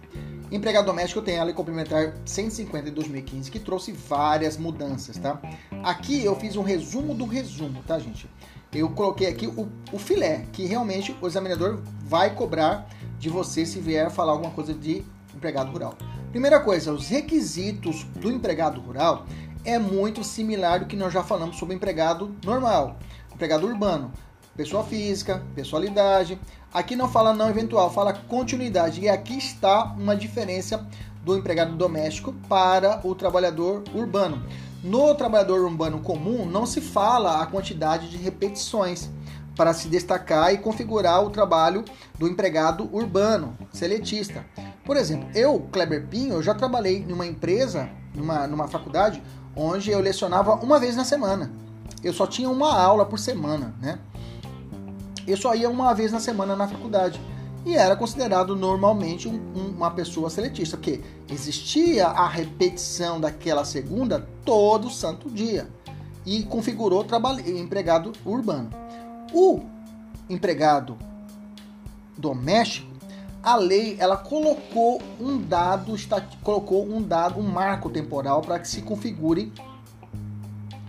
Speaker 1: Empregado doméstico tem a Lei Complementar 150 de 2015 que trouxe várias mudanças, tá? Aqui eu fiz um resumo do resumo, tá, gente? Eu coloquei aqui o, o filé, que realmente o examinador vai cobrar de você se vier falar alguma coisa de empregado rural. Primeira coisa, os requisitos do empregado rural é muito similar do que nós já falamos sobre empregado normal, empregado urbano pessoa física, pessoalidade. Aqui não fala não eventual, fala continuidade. E aqui está uma diferença do empregado doméstico para o trabalhador urbano. No trabalhador urbano comum não se fala a quantidade de repetições para se destacar e configurar o trabalho do empregado urbano, seletista. Por exemplo, eu, Kleber Pinho, já trabalhei numa empresa, numa, numa faculdade, onde eu lecionava uma vez na semana. Eu só tinha uma aula por semana, né? Eu só ia uma vez na semana na faculdade e era considerado normalmente um, um, uma pessoa seletista, porque existia a repetição daquela segunda todo santo dia e configurou trabalho, empregado urbano. O empregado doméstico, a lei ela colocou um dado, colocou um dado, um marco temporal para que se configure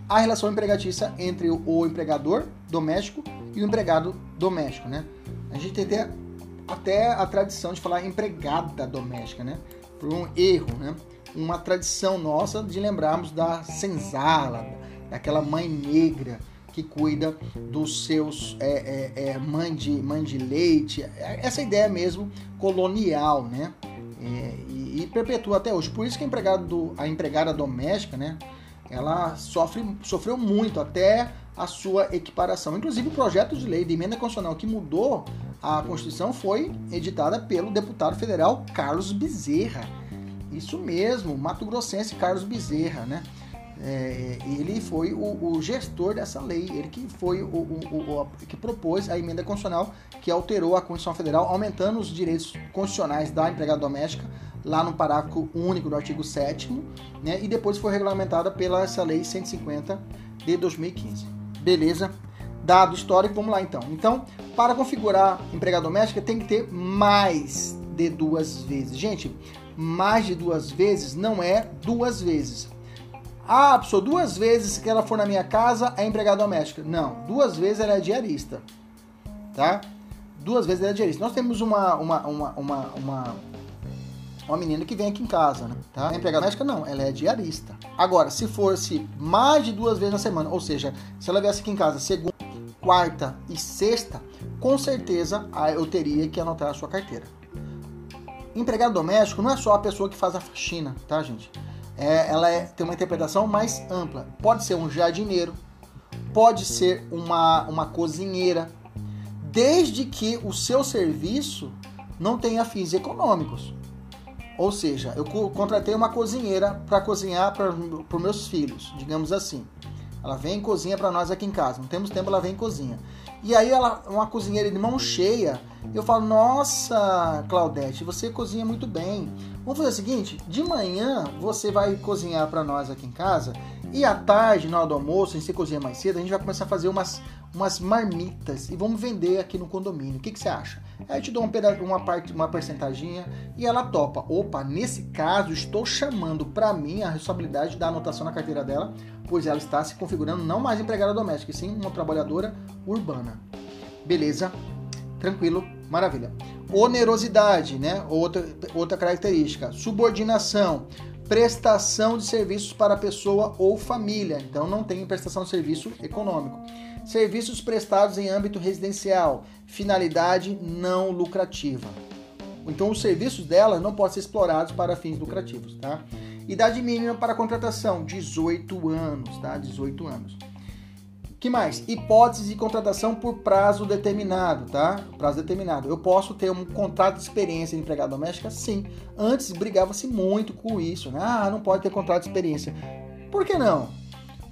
Speaker 1: a relação empregatícia entre o empregador doméstico e o empregado doméstico, né? A gente tem até, até a tradição de falar empregada doméstica, né? Por um erro, né? Uma tradição nossa de lembrarmos da senzala, daquela mãe negra que cuida dos seus é, é, é, mãe, de, mãe de leite, essa ideia mesmo colonial, né? É, e, e, perpetua até hoje. Por isso que a, empregado, a empregada doméstica, né? Ela sofre, sofreu muito até a sua equiparação. Inclusive, o projeto de lei de emenda constitucional que mudou a Constituição foi editada pelo deputado federal Carlos Bezerra. Isso mesmo, Mato Grossense Carlos Bezerra, né? é, ele foi o, o, gestor dessa lei, ele que foi o, o, que propôs a emenda constitucional que alterou a Constituição Federal, aumentando os direitos constitucionais da empregada doméstica, lá no parágrafo único do artigo 7 né, e depois foi regulamentada pela essa lei 150 de 2015. Beleza? Dado histórico, vamos lá então. Então, para configurar empregada doméstica tem que ter mais de duas vezes. Gente, mais de duas vezes não é duas vezes. Ah, pessoa, duas vezes que ela for na minha casa é empregada doméstica. Não, duas vezes ela é diarista. Tá? Duas vezes ela é diarista. Nós temos uma, uma, uma, uma, uma, uma menina que vem aqui em casa, né? Tá? É empregada doméstica? Não, ela é diarista. Agora, se fosse mais de duas vezes na semana, ou seja, se ela viesse aqui em casa segunda, quarta e sexta, com certeza eu teria que anotar a sua carteira. Empregado doméstico não é só a pessoa que faz a faxina, tá, gente? é, ela é, tem uma interpretação mais ampla. Pode ser um jardineiro, pode ser uma, uma cozinheira, desde que o seu serviço não tenha fins econômicos. Ou seja, eu contratei uma cozinheira para cozinhar para os meus filhos, digamos assim. Ela vem e cozinha para nós aqui em casa. Não temos tempo, ela vem e cozinha. E aí ela, uma cozinheira de mão cheia, eu falo: "Nossa, Claudete, você cozinha muito bem. Vamos fazer o seguinte, de manhã você vai cozinhar para nós aqui em casa e à tarde, na hora do almoço, a gente cozinha mais cedo, a gente vai começar a fazer umas, umas marmitas e vamos vender aqui no condomínio. O que, que você acha? Aí eu te dou um uma parte, uma percentaginha e ela topa. Opa, nesse caso estou chamando para mim a responsabilidade da anotação na carteira dela, pois ela está se configurando não mais empregada doméstica, e sim uma trabalhadora urbana. Beleza? Tranquilo, maravilha. Onerosidade, né? Outra, outra característica. Subordinação prestação de serviços para pessoa ou família. Então não tem prestação de serviço econômico. Serviços prestados em âmbito residencial, finalidade não lucrativa. Então os serviços dela não podem ser explorados para fins lucrativos, tá? Idade mínima para contratação, 18 anos, tá? 18 anos que mais? Hipótese de contratação por prazo determinado, tá? Prazo determinado. Eu posso ter um contrato de experiência de empregada doméstica? Sim. Antes brigava-se muito com isso, né? Ah, não pode ter contrato de experiência. Por que não?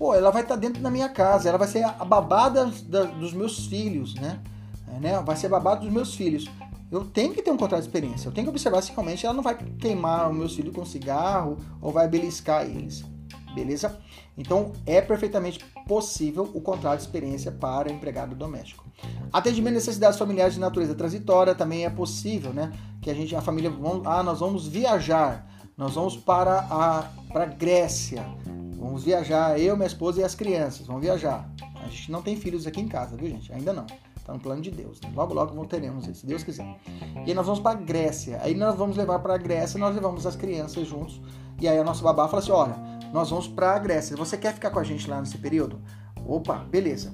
Speaker 1: Pô, ela vai estar dentro da minha casa, ela vai ser a babada dos meus filhos, né? É, né? Vai ser babada dos meus filhos. Eu tenho que ter um contrato de experiência. Eu tenho que observar se realmente ela não vai queimar os meus filhos com cigarro ou vai beliscar eles beleza? Então é perfeitamente possível o contrato de experiência para empregado doméstico. Atendimento de necessidades familiares de natureza transitória também é possível, né? Que a gente, a família, ah, nós vamos viajar, nós vamos para a para Grécia, vamos viajar, eu, minha esposa e as crianças, vamos viajar. A gente não tem filhos aqui em casa, viu gente? Ainda não. Está no plano de Deus. Né? Logo, logo teremos isso, se Deus quiser. E aí nós vamos para a Grécia. Aí nós vamos levar para a Grécia, nós levamos as crianças juntos. E aí a nossa babá fala assim: olha, nós vamos para a Grécia. Você quer ficar com a gente lá nesse período? Opa, beleza.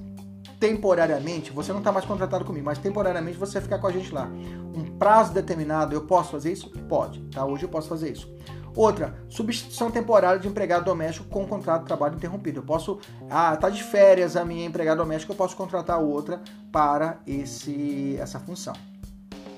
Speaker 1: Temporariamente, você não está mais contratado comigo, mas temporariamente você vai ficar com a gente lá. Um prazo determinado, eu posso fazer isso? Pode, tá? Hoje eu posso fazer isso. Outra, substituição temporária de empregado doméstico com contrato de trabalho interrompido. Eu posso, ah, tá de férias a minha empregada doméstica, eu posso contratar outra para esse essa função.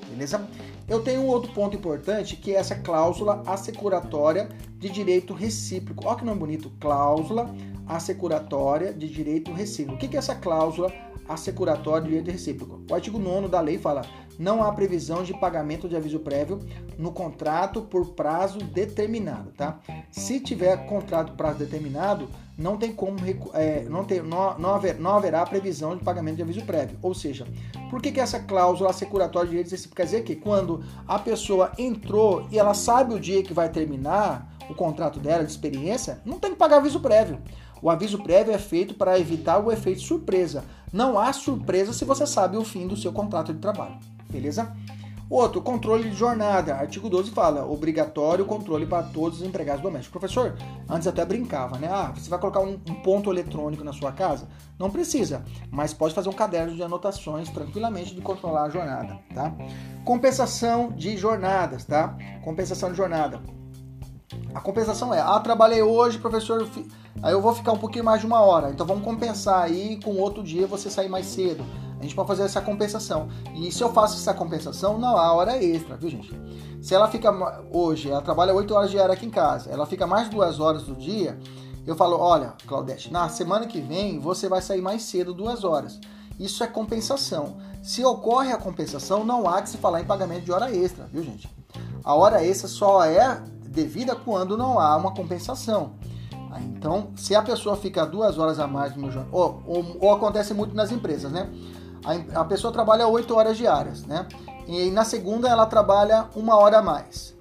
Speaker 1: Beleza? Eu tenho um outro ponto importante que é essa cláusula assecuratória de direito recíproco. Olha que nome bonito, cláusula assecuratória de direito recíproco. O que é essa cláusula assecuratória de direito recíproco? O artigo 9 da lei fala: não há previsão de pagamento de aviso prévio no contrato por prazo determinado, tá? Se tiver contrato por prazo determinado, não tem como é, não, tem, não, não, haver, não haverá previsão de pagamento de aviso prévio. Ou seja, por que, que essa cláusula assecuratória de direitos recíprocos quer dizer que quando a pessoa entrou e ela sabe o dia que vai terminar o contrato dela de experiência, não tem que pagar aviso prévio. O aviso prévio é feito para evitar o efeito surpresa. Não há surpresa se você sabe o fim do seu contrato de trabalho. Beleza? Outro, controle de jornada. Artigo 12 fala, obrigatório controle para todos os empregados domésticos. Professor, antes até brincava, né? Ah, você vai colocar um, um, ponto eletrônico na sua casa? Não precisa, mas pode fazer um caderno de anotações tranquilamente de controlar a jornada, tá? Compensação de jornadas, tá? Compensação de jornada. A compensação é, ah, trabalhei hoje, professor, aí eu vou ficar um pouquinho mais de uma hora, então vamos compensar aí com outro dia você sair mais cedo. A gente pode fazer essa compensação. E se eu faço essa compensação, não há hora extra, viu, gente? Se ela fica hoje, ela trabalha 8 horas diárias aqui em casa, ela fica mais duas horas do dia, Eu falo, olha, Claudete, na semana que vem você vai sair mais cedo duas horas. Isso é compensação. Se ocorre a compensação, não há que se falar em pagamento de hora extra, viu, gente? A hora extra só é devida quando não há uma compensação. Então, se a pessoa fica duas horas a mais no meu ou, ou, ou acontece muito nas empresas, né? A, a pessoa trabalha oito horas diárias, né? E na segunda ela trabalha uma hora a mais.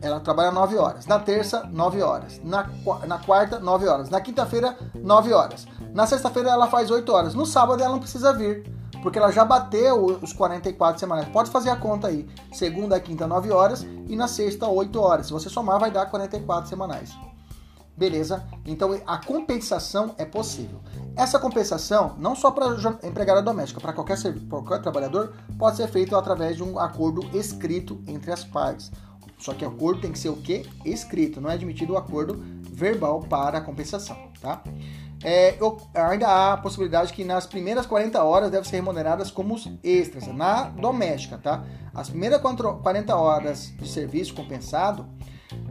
Speaker 1: Ela trabalha 9 horas. Na terça, 9 horas. Na, na quarta, 9 horas. Na quinta-feira, 9 horas. Na sexta-feira, ela faz 8 horas. No sábado, ela não precisa vir, porque ela já bateu os 44 semanais. Pode fazer a conta aí. Segunda, quinta, 9 horas. E na sexta, 8 horas. Se você somar, vai dar 44 semanais. Beleza? Então a compensação é possível. Essa compensação, não só para empregada doméstica, para qualquer, qualquer trabalhador, pode ser feito através de um acordo escrito entre as partes. Só que o acordo tem que ser o quê? Escrito, não é admitido o acordo verbal para a compensação, tá? É, eu, ainda há a possibilidade que nas primeiras 40 horas devem ser remuneradas como extras, na doméstica, tá? As primeiras 40 horas de serviço compensado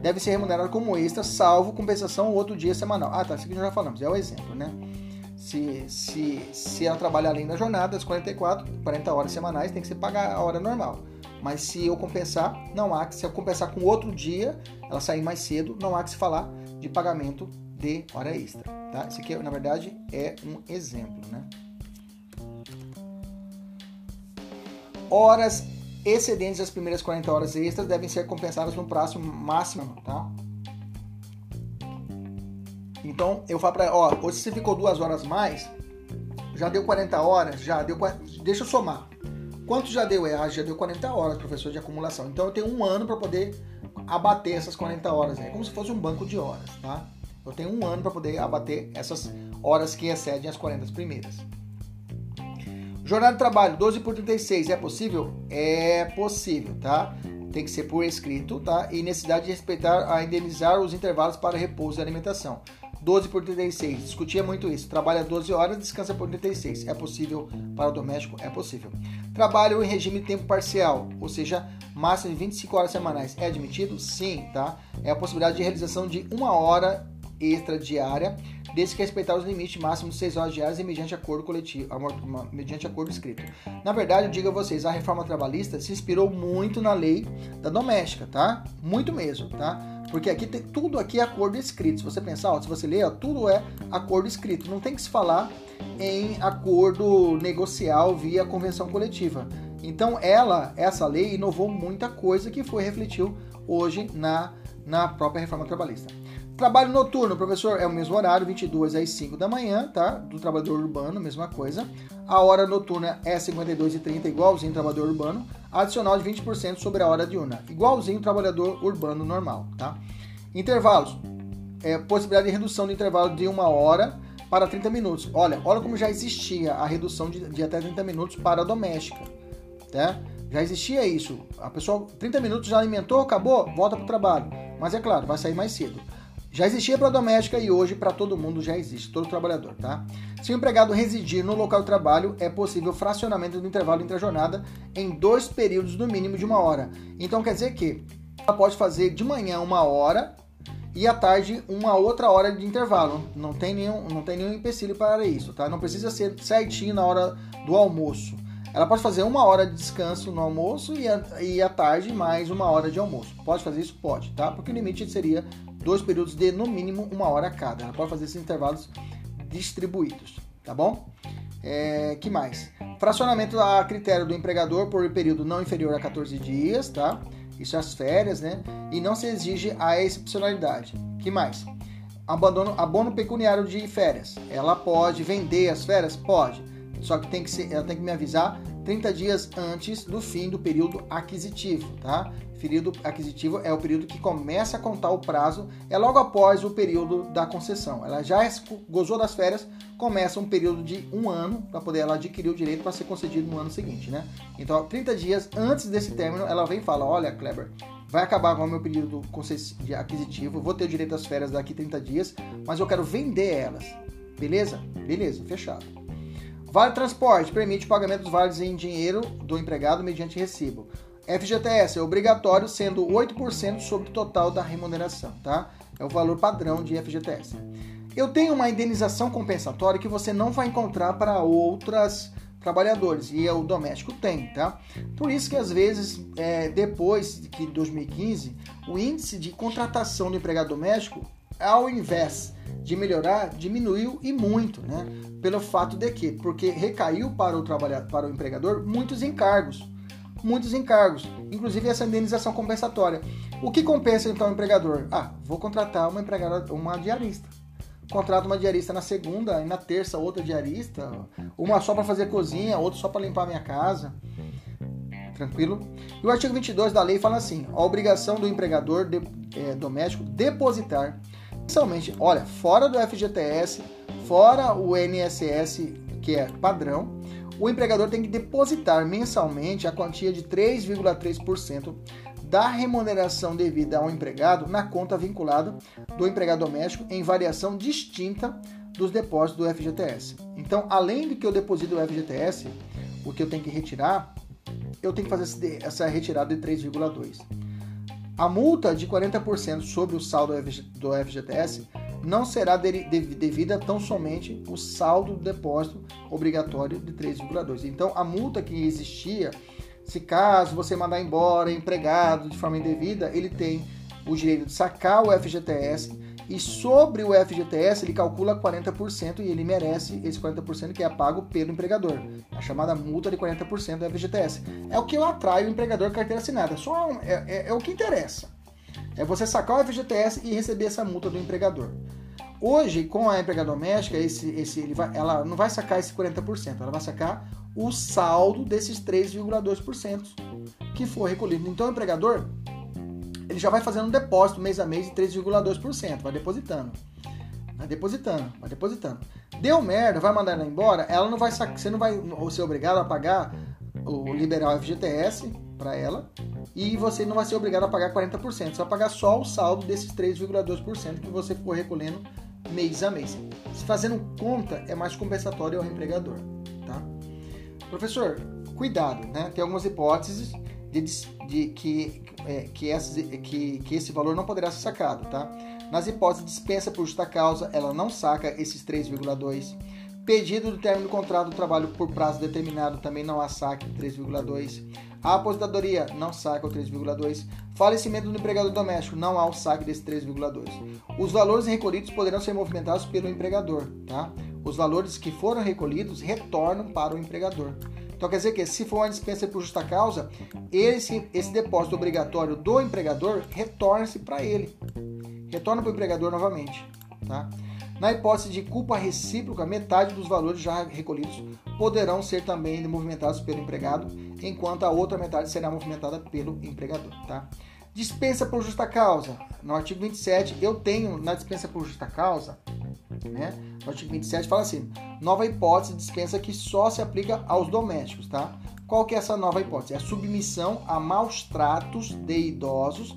Speaker 1: devem ser remuneradas como extras, salvo compensação outro dia semanal. Ah, tá, isso aqui já falamos, é o exemplo, né? Se, se, se ela trabalha além da jornada, as 44, 40 horas semanais, tem que ser pagar a hora normal. Mas se eu compensar, não há que se eu compensar com outro dia, ela sair mais cedo, não há que se falar de pagamento de hora extra, tá? Isso aqui, na verdade, é um exemplo, né? Horas excedentes das primeiras 40 horas extras devem ser compensadas no prazo máximo, tá? Então, eu falo para ó, hoje você ficou duas horas mais, já deu 40 horas, já deu, deixa eu somar. Quanto já deu? É, já deu 40 horas, professor, de acumulação. Então eu tenho um ano para poder abater essas 40 horas. É como se fosse um banco de horas, tá? Eu tenho um ano para poder abater essas horas que excedem as 40 primeiras. Jornada de trabalho 12 por 36 é possível? É possível, tá? Tem que ser por escrito, tá? E necessidade de respeitar a indenizar os intervalos para repouso e alimentação. 12 por 36. Discutia muito isso. Trabalha 12 horas, descansa por 36. É possível para o doméstico? É possível. Trabalho em regime de tempo parcial, ou seja, máximo de 25 horas semanais. É admitido? Sim, tá? É a possibilidade de realização de uma hora extra diária, desde que respeitar os limites máximos de 6 horas diárias e mediante acordo coletivo, mediante acordo escrito. Na verdade, eu digo a vocês, a reforma trabalhista se inspirou muito na lei da doméstica, tá? Muito mesmo, tá? Porque aqui tem tudo aqui é acordo escrito. Se você pensar, ó, se você ler, ó, tudo é acordo escrito. Não tem que se falar em acordo negocial via convenção coletiva. Então ela, essa lei inovou muita coisa que foi refletiu hoje na, na própria reforma trabalhista. Trabalho noturno, professor, é o mesmo horário, 22 às 5 da manhã, tá? Do trabalhador urbano, mesma coisa. A hora noturna é 52,30, igualzinho trabalhador urbano. Adicional de 20% sobre a hora diurna, igualzinho trabalhador urbano normal, tá? Intervalos, é, possibilidade de redução do intervalo de uma hora para 30 minutos. Olha, olha como já existia a redução de, de até 30 minutos para a doméstica, tá? Já existia isso. A pessoa, 30 minutos já alimentou, acabou, volta para o trabalho. Mas é claro, vai sair mais cedo. Já existia para doméstica e hoje para todo mundo já existe, todo trabalhador, tá? Se o empregado residir no local de trabalho, é possível fracionamento do intervalo entre a jornada em dois períodos no mínimo de uma hora. Então quer dizer que ela pode fazer de manhã uma hora e à tarde uma outra hora de intervalo. Não tem nenhum, não tem nenhum empecilho para isso, tá? Não precisa ser certinho na hora do almoço. Ela pode fazer uma hora de descanso no almoço e, e à tarde mais uma hora de almoço. Pode fazer isso? Pode, tá? Porque o limite seria dois períodos de no mínimo uma hora cada. Ela pode fazer esses intervalos distribuídos, tá bom? É, que mais? Fracionamento a critério do empregador por período não inferior a 14 dias, tá? Isso é as férias, né? E não se exige a excepcionalidade. Que mais? Abandono, abono pecuniário de férias. Ela pode vender as férias? Pode. Só que tem que ser, ela tem que me avisar 30 dias antes do fim do período aquisitivo, tá? Período aquisitivo é o período que começa a contar o prazo, é logo após o período da concessão. Ela já gozou das férias, começa um período de um ano para poder ela adquirir o direito para ser concedido no ano seguinte, né? Então, 30 dias antes desse término, ela vem e fala: Olha, Kleber, vai acabar com o meu período aquisitivo, vou ter o direito às férias daqui 30 dias, mas eu quero vender elas. Beleza? Beleza, fechado. Vale Transporte permite o pagamento dos vales em dinheiro do empregado mediante recibo. FGTS é obrigatório, sendo 8% sobre o total da remuneração, tá? É o valor padrão de FGTS. Eu tenho uma indenização compensatória que você não vai encontrar para outras trabalhadores e o doméstico tem, tá? Por isso que às vezes é, depois de 2015 o índice de contratação do empregado doméstico, ao invés de melhorar, diminuiu e muito, né? Pelo fato de que, porque recaiu para o trabalhador, para o empregador muitos encargos, muitos encargos, inclusive essa indenização compensatória. O que compensa então o empregador? Ah, vou contratar uma empregada, uma diarista contrato uma diarista na segunda e na terça outra diarista, uma só para fazer cozinha, outra só para limpar minha casa. Tranquilo? E o artigo 22 da lei fala assim: a obrigação do empregador de, é, doméstico depositar, inicialmente, olha, fora do FGTS, fora o NSS, que é padrão, o empregador tem que depositar mensalmente a quantia de 3,3% da remuneração devida ao empregado na conta vinculada do empregado doméstico em variação distinta dos depósitos do FGTS. Então, além do que eu deposito do FGTS, o que eu tenho que retirar, eu tenho que fazer essa retirada de 3,2. A multa de 40% sobre o saldo do FGTS não será devida tão somente o saldo do depósito obrigatório de 3,2. Então, a multa que existia se caso você mandar embora empregado de forma indevida, ele tem o direito de sacar o FGTS e sobre o FGTS ele calcula 40% e ele merece esse 40% que é pago pelo empregador. A chamada multa de 40% do FGTS. É o que atrai o empregador carteira assinada. Só é, é, é o que interessa. É você sacar o FGTS e receber essa multa do empregador. Hoje, com a empregada doméstica, esse, esse, ele vai, ela não vai sacar esse 40%, ela vai sacar o saldo desses 3,2% que for recolhido. Então, o empregador ele já vai fazendo um depósito mês a mês de 3,2%, vai depositando. Vai depositando, vai depositando. Deu merda, vai mandar ela embora, ela não vai você não vai ser obrigado a pagar o liberal FGTS para ela e você não vai ser obrigado a pagar 40%, você vai pagar só o saldo desses 3,2% que você for recolhendo mês a mês. Se fazendo conta, é mais compensatório ao empregador, tá? Professor, cuidado, né? Tem algumas hipóteses de, de que, é, que, essas, que, que esse valor não poderá ser sacado, tá? Nas hipóteses de dispensa por justa causa, ela não saca esses 3,2. Pedido do término do contrato do trabalho por prazo determinado também não há saque 3,2. A aposentadoria não saca o 3,2. Falecimento do empregador doméstico não há o saque desse 3,2. Os valores recolhidos poderão ser movimentados pelo empregador, tá? Os valores que foram recolhidos retornam para o empregador. Então quer dizer que se for uma dispensa por justa causa, esse, esse depósito obrigatório do empregador retorna-se para ele. Retorna para o empregador novamente, tá? Na hipótese de culpa recíproca, metade dos valores já recolhidos poderão ser também movimentados pelo empregado, enquanto a outra metade será movimentada pelo empregador. Tá? Dispensa por justa causa. No artigo 27, eu tenho na dispensa por justa causa, né? No artigo 27 fala assim: nova hipótese dispensa que só se aplica aos domésticos, tá? Qual que é essa nova hipótese? É a submissão a maus tratos de idosos,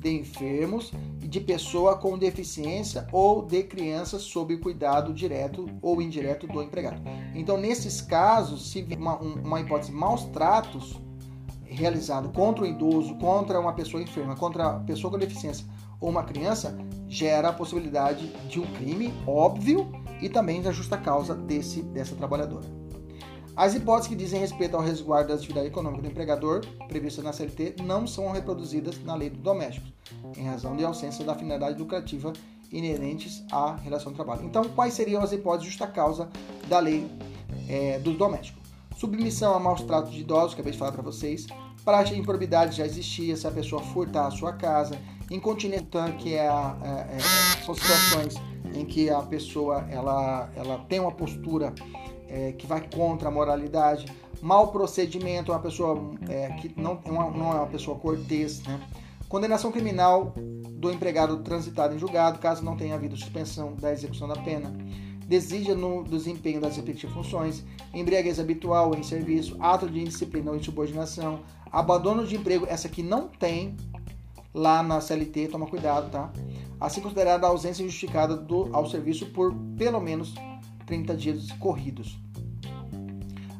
Speaker 1: de enfermos de pessoa com deficiência ou de crianças sob cuidado direto ou indireto do empregado. Então, nesses casos, se uma, uma hipótese maus tratos realizado contra o idoso, contra uma pessoa enferma, contra a pessoa com deficiência ou uma criança, gera a possibilidade de um crime óbvio e também da justa causa desse, dessa trabalhadora. As hipóteses que dizem respeito ao resguardo da atividade econômica do empregador, previstas na CLT, não são reproduzidas na lei do doméstico, em razão de ausência da finalidade lucrativa inerentes à relação de trabalho. Então, quais seriam as hipóteses de justa causa da lei é, do doméstico? Submissão a maus tratos de idosos, acabei de falar para vocês. Prática de improbidade já existia se a pessoa furtar a sua casa. Incontinência, que é, a, é, é, são situações em que a pessoa ela, ela tem uma postura é, que vai contra a moralidade, mau procedimento, uma pessoa é, que não, é não é uma pessoa cortês, né? Condenação criminal do empregado transitado em julgado, caso não tenha havido suspensão da execução da pena. Desídia no desempenho das respectivas funções, embriaguez habitual em serviço, ato de indisciplina ou insubordinação, abandono de emprego, essa aqui não tem lá na CLT, toma cuidado, tá? Assim considerada a ausência justificada do, ao serviço por pelo menos 30 dias corridos.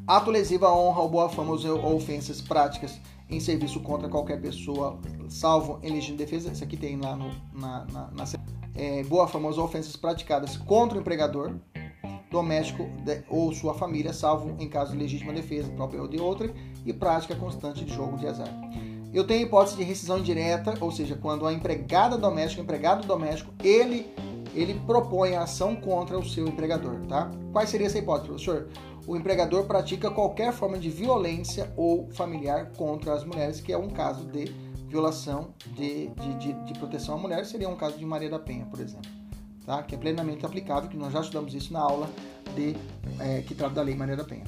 Speaker 1: Ato lesivo à honra ou boa fama ou ofensas práticas em serviço contra qualquer pessoa, salvo em legítima defesa. Isso aqui tem lá no, na, na, na, é, boa fama as ofensas praticadas contra o empregador doméstico de, ou sua família, salvo em caso de legítima defesa própria ou de outra, e prática constante de jogo de azar. Eu tenho hipótese de rescisão indireta, ou seja, quando a empregada doméstica, o empregado doméstico, ele ele propõe a ação contra o seu empregador, tá? Qual seria essa hipótese, professor? O empregador pratica qualquer forma de violência ou familiar contra as mulheres, que é um caso de violação de, de, de, de proteção à mulher, seria um caso de Maria da Penha, por exemplo, tá? Que é plenamente aplicável, que nós já estudamos isso na aula de, é, que trata da Lei Maria da Penha.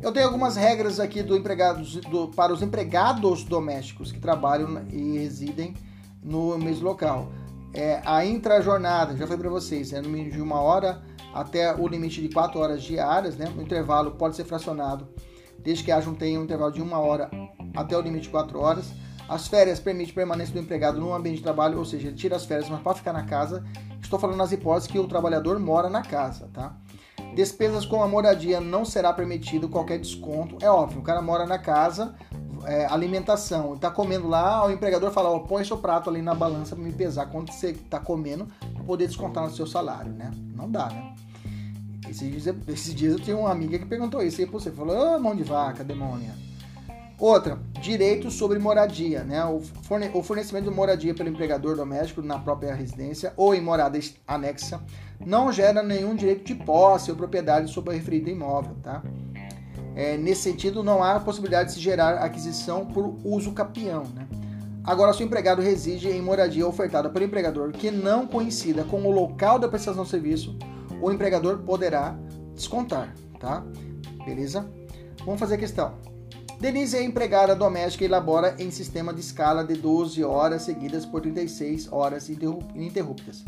Speaker 1: Eu tenho algumas regras aqui do empregados, do, para os empregados domésticos que trabalham e residem no mesmo local. É, a intrajornada, já falei para vocês, é no mínimo de uma hora até o limite de quatro horas diárias, né? O intervalo pode ser fracionado, desde que haja um, tenha um intervalo de uma hora até o limite de quatro horas. As férias permitem permanência do empregado no ambiente de trabalho, ou seja, ele tira as férias, mas pode ficar na casa. Estou falando nas hipóteses que o trabalhador mora na casa, tá? Despesas com a moradia não será permitido qualquer desconto. É óbvio, o cara mora na casa, é, alimentação, está comendo lá, o empregador fala, oh, põe seu prato ali na balança para me pesar quanto você está comendo para poder descontar no seu salário, né? Não dá, né? Esses dias, esses dias eu tinha uma amiga que perguntou isso aí pra você, falou, oh, mão de vaca, demônia. Outra, direito sobre moradia, né? O, forne o fornecimento de moradia pelo empregador doméstico na própria residência ou em morada anexa não gera nenhum direito de posse ou propriedade sobre o referido imóvel, tá? É, nesse sentido, não há possibilidade de se gerar aquisição por uso capião, né? Agora, se o empregado reside em moradia ofertada pelo empregador que não coincida com o local da prestação de serviço, o empregador poderá descontar, tá? Beleza? Vamos fazer a questão. Denise é empregada doméstica e elabora em sistema de escala de 12 horas seguidas por 36 horas ininterruptas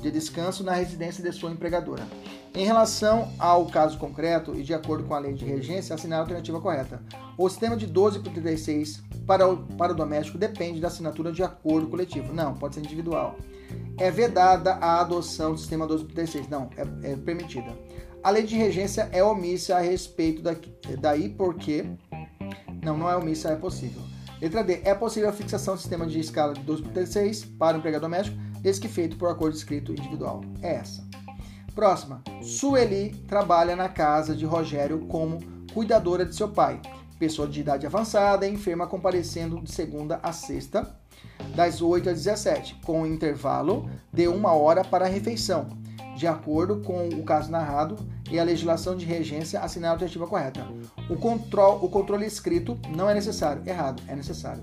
Speaker 1: de descanso na residência de sua empregadora. Em relação ao caso concreto e de acordo com a lei de regência, assinar a alternativa correta. O sistema de 12 por 36 para o, para o doméstico depende da assinatura de acordo coletivo. Não, pode ser individual. É vedada a adoção do sistema 12 por 36. Não, é, é permitida. A lei de regência é omissa a respeito da, daí porque não, não é omissa, é possível. Letra D. É possível a fixação do sistema de escala de 12 por 36 para o empregado doméstico, desde que feito por acordo escrito individual. É essa. Próxima. Sueli trabalha na casa de Rogério como cuidadora de seu pai, pessoa de idade avançada enferma comparecendo de segunda a sexta, das 8 às 17, com um intervalo de uma hora para a refeição, de acordo com o caso narrado e a legislação de regência assinar a alternativa correta. O, control, o controle escrito não é necessário. Errado, é necessário.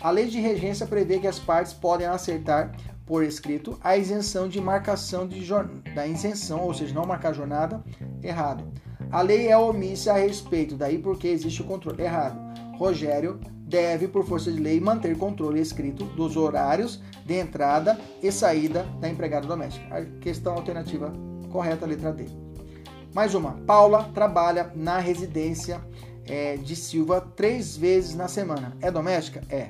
Speaker 1: A lei de regência prevê que as partes podem acertar por escrito a isenção de marcação de da isenção, ou seja, não marcar jornada. Errado. A lei é omissa a respeito, daí porque existe o controle. Errado. Rogério deve, por força de lei, manter controle escrito dos horários de entrada e saída da empregada doméstica. A questão alternativa correta, letra D. Mais uma. Paula trabalha na residência é, de Silva três vezes na semana. É doméstica? É.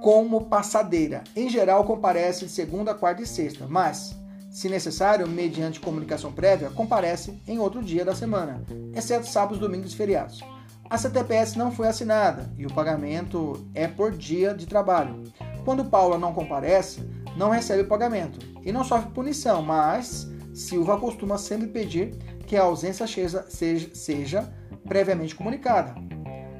Speaker 1: Como passadeira. Em geral, comparece de segunda, quarta e sexta, mas, se necessário, mediante comunicação prévia, comparece em outro dia da semana, exceto sábados, domingos e feriados. A CTPS não foi assinada e o pagamento é por dia de trabalho. Quando Paula não comparece, não recebe o pagamento e não sofre punição, mas Silva costuma sempre pedir que a ausência seja, previamente comunicada.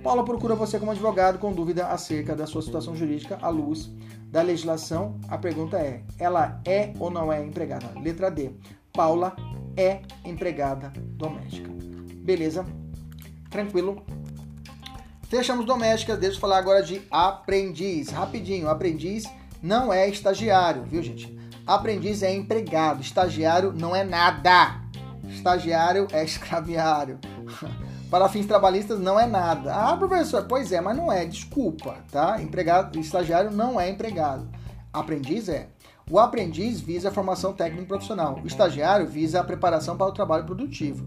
Speaker 1: Paula procura você como advogado com dúvida acerca da sua situação jurídica à luz da legislação. A pergunta é: ela é ou não é empregada? Letra D. Paula é empregada doméstica. Beleza? Tranquilo? Fechamos domésticas. Deixa eu falar agora de aprendiz. Rapidinho, aprendiz não é estagiário, viu, gente? Aprendiz é empregado, estagiário não é nada. Estagiário é escraviário. Para fins trabalhistas não é nada. Ah, professor, pois é, mas não é, desculpa, tá? Empregado, estagiário não é empregado. Aprendiz é. O aprendiz visa a formação técnica profissional. O estagiário visa a preparação para o trabalho produtivo.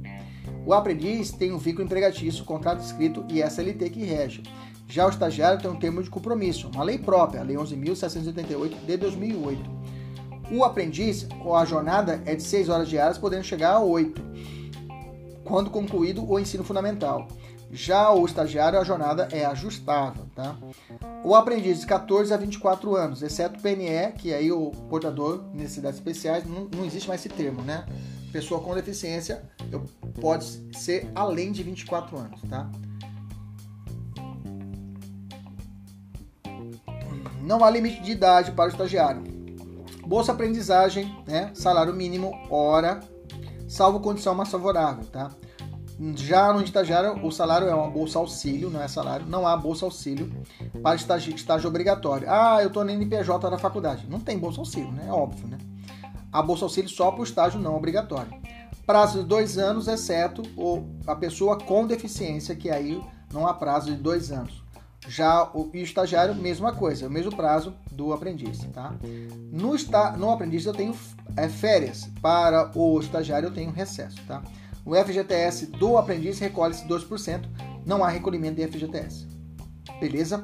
Speaker 1: O aprendiz tem um vínculo empregatício, contrato escrito e SLT que rege. Já o estagiário tem um termo de compromisso, uma lei própria, a Lei 11.788 de 2008. O aprendiz, a jornada é de 6 horas diárias, podendo chegar a 8, quando concluído o ensino fundamental. Já o estagiário, a jornada é ajustável. Tá? o aprendiz de 14 a 24 anos, exceto PNE, que aí o portador, necessidades especiais, não, não existe mais esse termo, né? Pessoa com deficiência pode ser além de 24 anos, tá? Não há limite de idade para o estagiário. Bolsa aprendizagem, né? Salário mínimo, hora, salvo condição mais favorável, tá? Já no estagiário, o salário é uma bolsa auxílio, não é salário, não há bolsa auxílio para estágio, estágio obrigatório. Ah, eu estou no NPJ da faculdade. Não tem bolsa auxílio, né? É óbvio, né? A bolsa auxílio só para o estágio não obrigatório. Prazo de dois anos, exceto a pessoa com deficiência, que aí não há prazo de dois anos. Já o, estagiário, mesma coisa, o mesmo prazo do aprendiz, tá? No, esta, no aprendiz eu tenho é, férias, para o estagiário eu tenho recesso, tá? O FGTS do aprendiz recolhe-se 2%, não há recolhimento de FGTS. Beleza?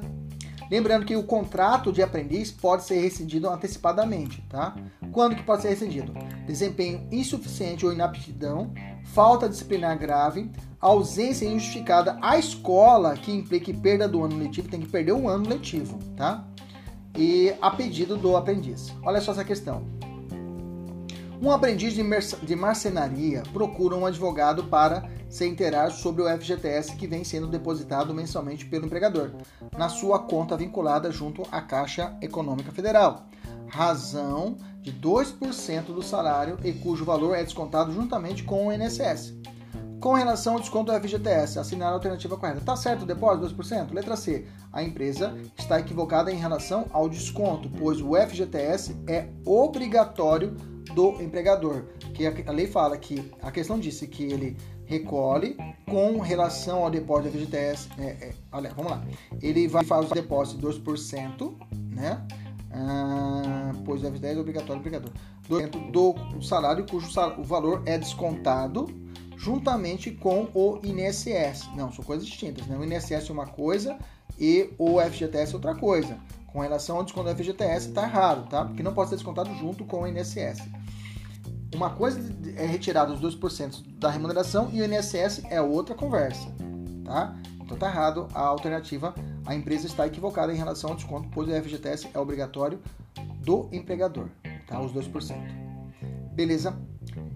Speaker 1: Lembrando que o contrato de aprendiz pode ser rescindido antecipadamente, tá? Quando que pode ser rescindido? Desempenho insuficiente ou inaptidão, falta disciplinar grave, ausência injustificada, a escola que implique perda do ano letivo tem que perder o ano letivo, tá? E a pedido do aprendiz. Olha só essa questão. Um aprendiz de marcenaria procura um advogado para se inteirar sobre o FGTS que vem sendo depositado mensalmente pelo empregador, na sua conta vinculada junto à Caixa Econômica Federal, razão de 2% do salário e cujo valor é descontado juntamente com o INSS. Com relação ao desconto do FGTS, assinar a alternativa correta. Tá certo o depósito 2%? Letra C. A empresa está equivocada em relação ao desconto, pois o FGTS é obrigatório do empregador. Que a lei fala que a questão disse que ele recolhe com relação ao depósito do FGTS. É, é, olha, vamos lá. Ele vai fazer o depósito de 2%, né? Ah, pois o FGTS é obrigatório, obrigatório. Do, do salário cujo salário, o valor é descontado juntamente com o INSS. Não, são coisas distintas, né? O INSS é uma coisa e o FGTS é outra coisa. Com relação ao desconto do FGTS, está errado, tá? Porque não pode ser descontado junto com o INSS. Uma coisa é retirar os 2% da remuneração e o INSS é outra conversa, tá? Então tá errado a alternativa, a empresa está equivocada em relação ao desconto, pois o FGTS é obrigatório do empregador, tá? Os 2%. Beleza?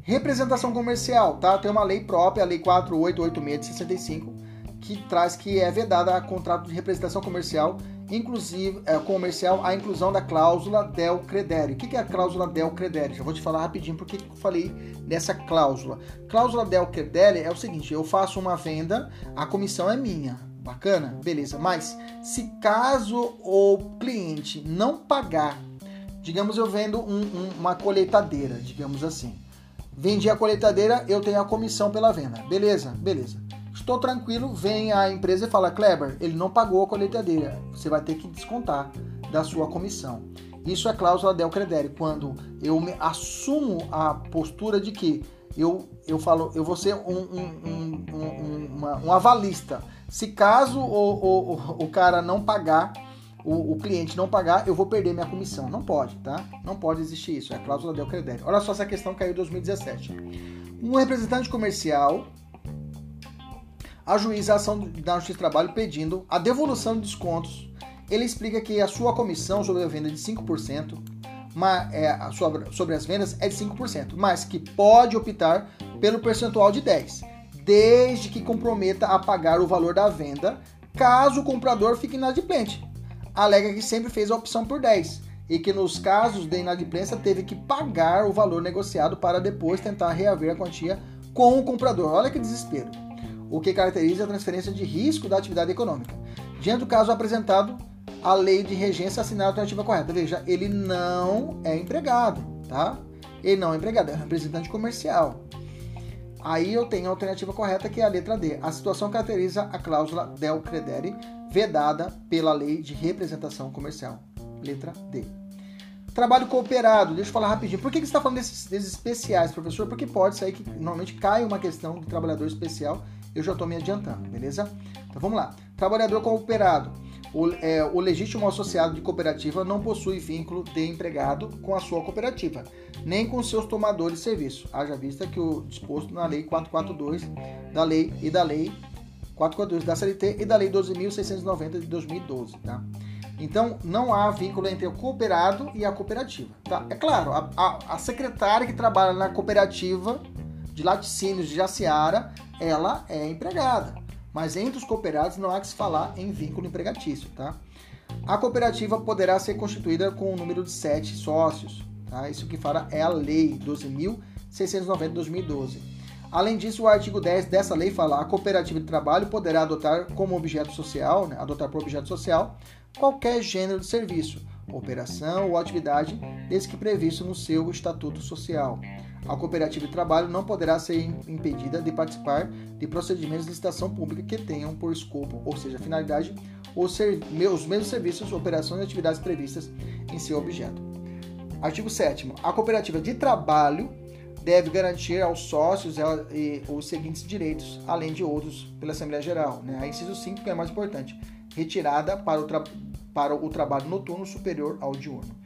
Speaker 1: Representação comercial, tá? Tem uma lei própria, a Lei 4886 de 65, que traz que é vedada a contrato de representação comercial inclusive é, comercial a inclusão da cláusula del credere. O que é a cláusula del credere? Já vou te falar rapidinho porque eu falei dessa cláusula. Cláusula del credere é o seguinte: eu faço uma venda, a comissão é minha. Bacana? Beleza. Mas se caso o cliente não pagar, digamos eu vendo um, um, uma colheitadeira, digamos assim. Vendi a colheitadeira, eu tenho a comissão pela venda. Beleza? Beleza. Estou tranquilo, vem a empresa e fala: Kleber, ele não pagou a colheitadeira, você vai ter que descontar da sua comissão. Isso é cláusula del credere, quando eu assumo a postura de que eu, eu falo, eu vou ser um, um, um, uma, um avalista. Se caso o, o, o cara não pagar, o, o, cliente não pagar, eu vou perder minha comissão. Não pode, tá? Não pode existir isso. É a cláusula del credere. Olha só essa questão caiu em 2017. Um representante comercial ajuiza a ação da Justiça do Trabalho pedindo a devolução de descontos. Ele explica que a sua comissão sobre a venda é de 5%, mas, é, sobre, sobre as vendas é de 5%, mas que pode optar pelo percentual de 10%, desde que comprometa a pagar o valor da venda, caso o comprador fique inadimplente. Alega que sempre fez a opção por 10% e que nos casos de inadimplência teve que pagar o valor negociado para depois tentar reaver a quantia com o comprador. Olha que desespero o que caracteriza a transferência de risco da atividade econômica. Diante do caso apresentado, a lei de regência assinala a alternativa correta. Veja, ele não é empregado, tá? Ele não é empregado, é representante comercial. Aí eu tenho a alternativa correta, que é a letra D. A situação caracteriza a cláusula del credere, vedada pela lei de representação comercial. Letra D. Trabalho cooperado, deixa eu falar rapidinho. Por que, que você está falando desses, desses, especiais, professor? Porque pode ser que normalmente cai uma questão de trabalhador especial eu já estou me adiantando, beleza? Então vamos lá. Trabalhador cooperado. O, é, o, legítimo associado de cooperativa não possui vínculo de empregado com a sua cooperativa, nem com seus tomadores de serviço, haja vista que o disposto na Lei 442 da Lei e da Lei 442 da CLT e da Lei 12.690 de 2012, tá? Então, não há vínculo entre o cooperado e a cooperativa. Tá? É claro, a, a, a secretária que trabalha na cooperativa de laticínios de Jaciara, ela é empregada. Mas entre os cooperados não há que se falar em vínculo empregatício. Tá? A cooperativa poderá ser constituída com um número de sete sócios. Tá? Isso que fala é a Lei 12.690 de 2012. Além disso, o artigo 10 dessa lei fala a cooperativa de trabalho poderá adotar como objeto social, né, adotar por objeto social, qualquer gênero de serviço, operação ou atividade, desde que previsto no seu estatuto social. A cooperativa de trabalho não poderá ser impedida de participar de procedimentos de licitação pública que tenham por escopo, ou seja, finalidade, os, os mesmos serviços, operações e atividades previstas em seu objeto. Artigo 7. A cooperativa de trabalho deve garantir aos sócios os seguintes direitos, além de outros pela Assembleia Geral. Né? Inciso 5, que é mais importante, retirada para o, para o trabalho noturno superior ao diurno.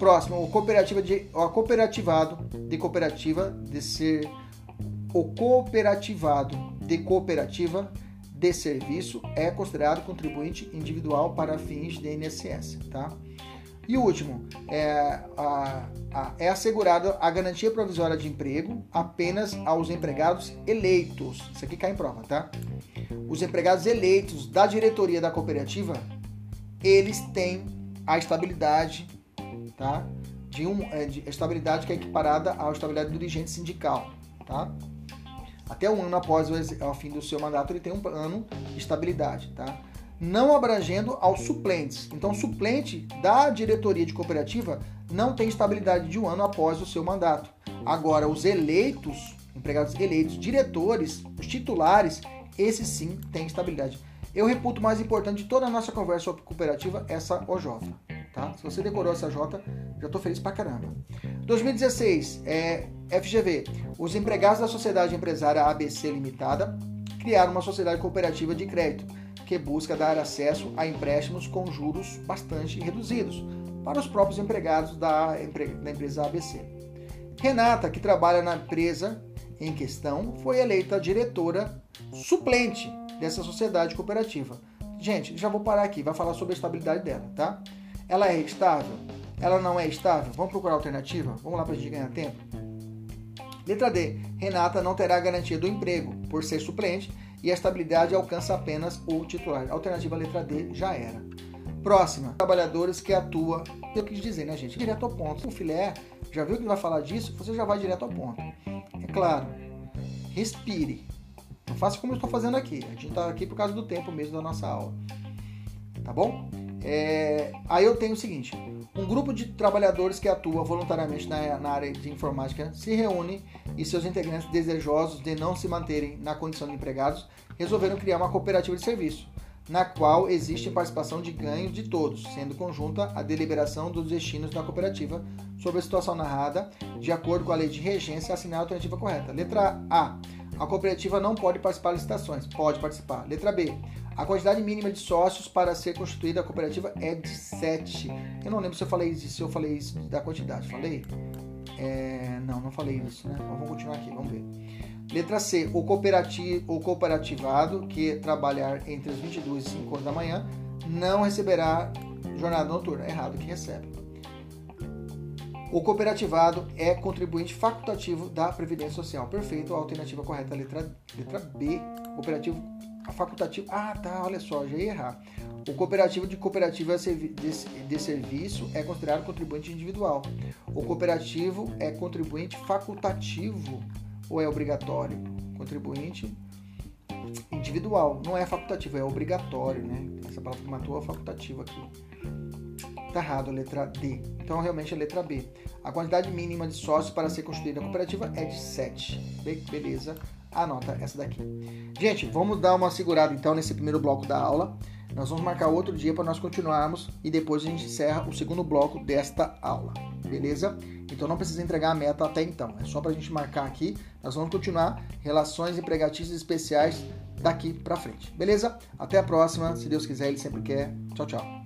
Speaker 1: Próximo, o cooperativa de, o cooperativado de cooperativa de ser o cooperativado de cooperativa de serviço é considerado contribuinte individual para fins de INSS, tá? E o último, é, a, a, é assegurada a garantia provisória de emprego apenas aos empregados eleitos. Isso aqui cai em prova, tá? Os empregados eleitos da diretoria da cooperativa, eles têm a estabilidade, tá? De, um, é, de estabilidade que é equiparada à estabilidade do dirigente sindical, tá? Até um ano após o, fim do seu mandato, ele tem um ano de estabilidade, tá? não abrangendo aos suplentes. Então, suplente da diretoria de cooperativa não tem estabilidade de um ano após o seu mandato. Agora, os eleitos, empregados eleitos, diretores, os titulares, esses sim têm estabilidade. Eu reputo mais importante de toda a nossa conversa sobre cooperativa, essa OJ. Tá? Se você decorou essa J, já estou feliz pra caramba. 2016, é, FGV. Os empregados da Sociedade Empresária ABC Limitada criaram uma sociedade cooperativa de crédito que busca dar acesso a empréstimos com juros bastante reduzidos para os próprios empregados da, da empresa ABC. Renata, que trabalha na empresa em questão, foi eleita diretora suplente dessa sociedade cooperativa. Gente, já vou parar aqui, vai falar sobre a estabilidade dela, tá? Ela é estável? Ela não é estável? Vamos procurar alternativa? Vamos lá para a gente ganhar tempo? Letra D. Renata não terá garantia do emprego por ser suplente e a estabilidade alcança apenas o titular. Alternativa letra D já era. Próxima, trabalhadores que atua, eu quis dizer, né, gente? Direto ao ponto. O filé, já viu que vai falar disso? Você já vai direto ao ponto. É claro, respire. Não faça como eu estou fazendo aqui. A gente está aqui por causa do tempo mesmo da nossa aula. Tá bom? É... Aí eu tenho o seguinte: um grupo de trabalhadores que atua voluntariamente na, na, área de informática se reúne e seus integrantes desejosos de não se manterem na condição de empregados resolveram criar uma cooperativa de serviço, na qual existe participação de ganhos de todos, sendo conjunta a deliberação dos destinos da cooperativa sobre a situação narrada, de acordo com a lei de regência, assinar a alternativa correta. Letra A. A cooperativa não pode participar de licitações. Pode participar. Letra B. A quantidade mínima de sócios para ser constituída a cooperativa é de 7. Eu não lembro se eu falei isso, se eu falei isso da quantidade. Falei? É, não, não falei isso, né? Mas vamos continuar aqui, vamos ver. Letra C. O, cooperativo, o cooperativado que trabalhar entre as 22 e 5 horas da manhã não receberá jornada noturna. Errado, que recebe. O cooperativado é contribuinte facultativo da Previdência Social. Perfeito, a alternativa correta, letra, letra B. Cooperativo facultativo. Ah, tá, olha só, já ia errar. O cooperativo de cooperativa de serviço é considerado contribuinte individual. O cooperativo é contribuinte facultativo ou é obrigatório? Contribuinte individual, não é facultativo, é obrigatório, né? Essa palavra que matou é facultativo aqui. Tá errado, a letra D. Então, realmente, a letra B. A quantidade mínima de sócios para ser constituída a cooperativa é de 7. Beleza anota essa daqui. Gente, vamos dar uma segurada então nesse primeiro bloco da aula. Nós vamos marcar outro dia para nós continuarmos e depois a gente encerra o segundo bloco desta aula, beleza? Então não precisa entregar a meta até então, é só para a gente marcar aqui. Nós vamos continuar relações empregatícias especiais daqui para frente, beleza? Até a próxima, se Deus quiser, Ele sempre quer. Tchau, tchau.